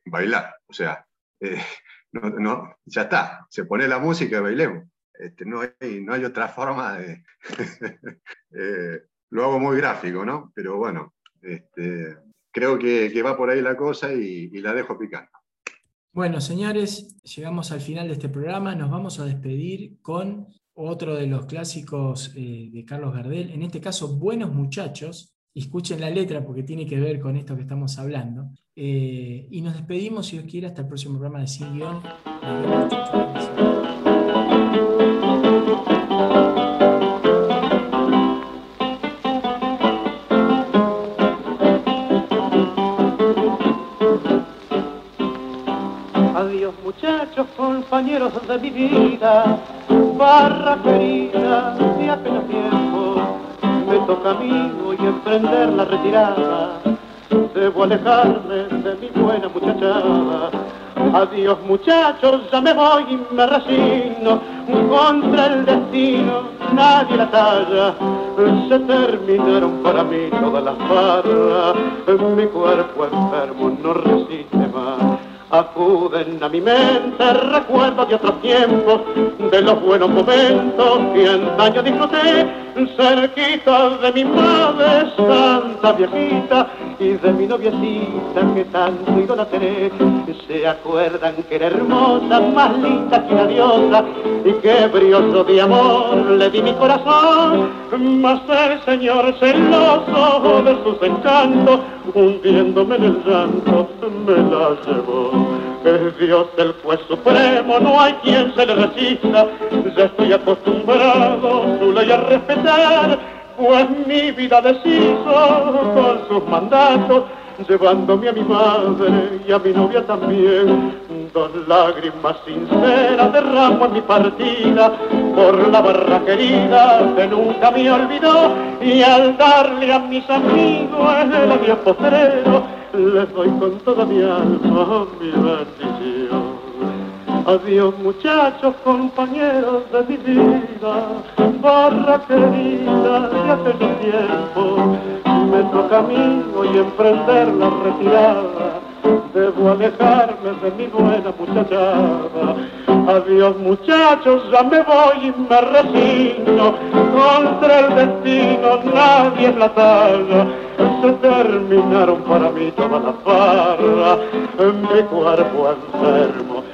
bailar. O sea, eh, no, no, ya está, se pone la música y bailemos. Este, no, hay, no hay otra forma de... [LAUGHS] Eh, lo hago muy gráfico, ¿no? Pero bueno, este, creo que, que, va por ahí la cosa y, y la dejo picando. Bueno, señores, llegamos al final de este programa. Nos vamos a despedir con otro de los clásicos eh, de Carlos Gardel, en este caso, Buenos Muchachos. Escuchen la letra porque tiene que ver con esto que estamos hablando. Eh, y nos despedimos, si Dios quiere, hasta el próximo programa de Sin Guión. Adiós muchachos, compañeros de mi vida, barra querida de apenas tiempo, me toca a mí hoy emprender la retirada debo alejarme de mi buena muchachada. Adiós muchachos, ya me voy y me resigno contra el destino, nadie la talla. Se terminaron para mí todas las barras, mi cuerpo enfermo no resiste más. Acuden a mi mente recuerdos de otros tiempos, de los buenos momentos que antaño disfruté, cerquita de mi madre santa viejita y de mi noviecita que tanto idolatré. Se acuerdan que era hermosa, más linda que una diosa y que brioso de amor le di mi corazón. Mas el Señor celoso de sus encantos, hundiéndome en el llanto, me la llevó. Es Dios el juez supremo, no hay quien se le resista. Ya estoy acostumbrado su ley a respetar pues mi vida deshizo con sus mandatos, llevándome a mi madre y a mi novia también. Dos lágrimas sinceras derramo en mi partida por la barra querida que nunca me olvidó y al darle a mis amigos el adiós postrero les doy con toda mi alma mi bendición. Adiós muchachos, compañeros de mi vida, barra querida de aquel tiempo. Me toca a mí hoy emprender la retirada, debo alejarme de mi buena muchachada. Adiós muchachos, ya me voy y me resigno, contra el destino nadie es la talla. Se terminaron para mí todas las barras, mi cuerpo enfermo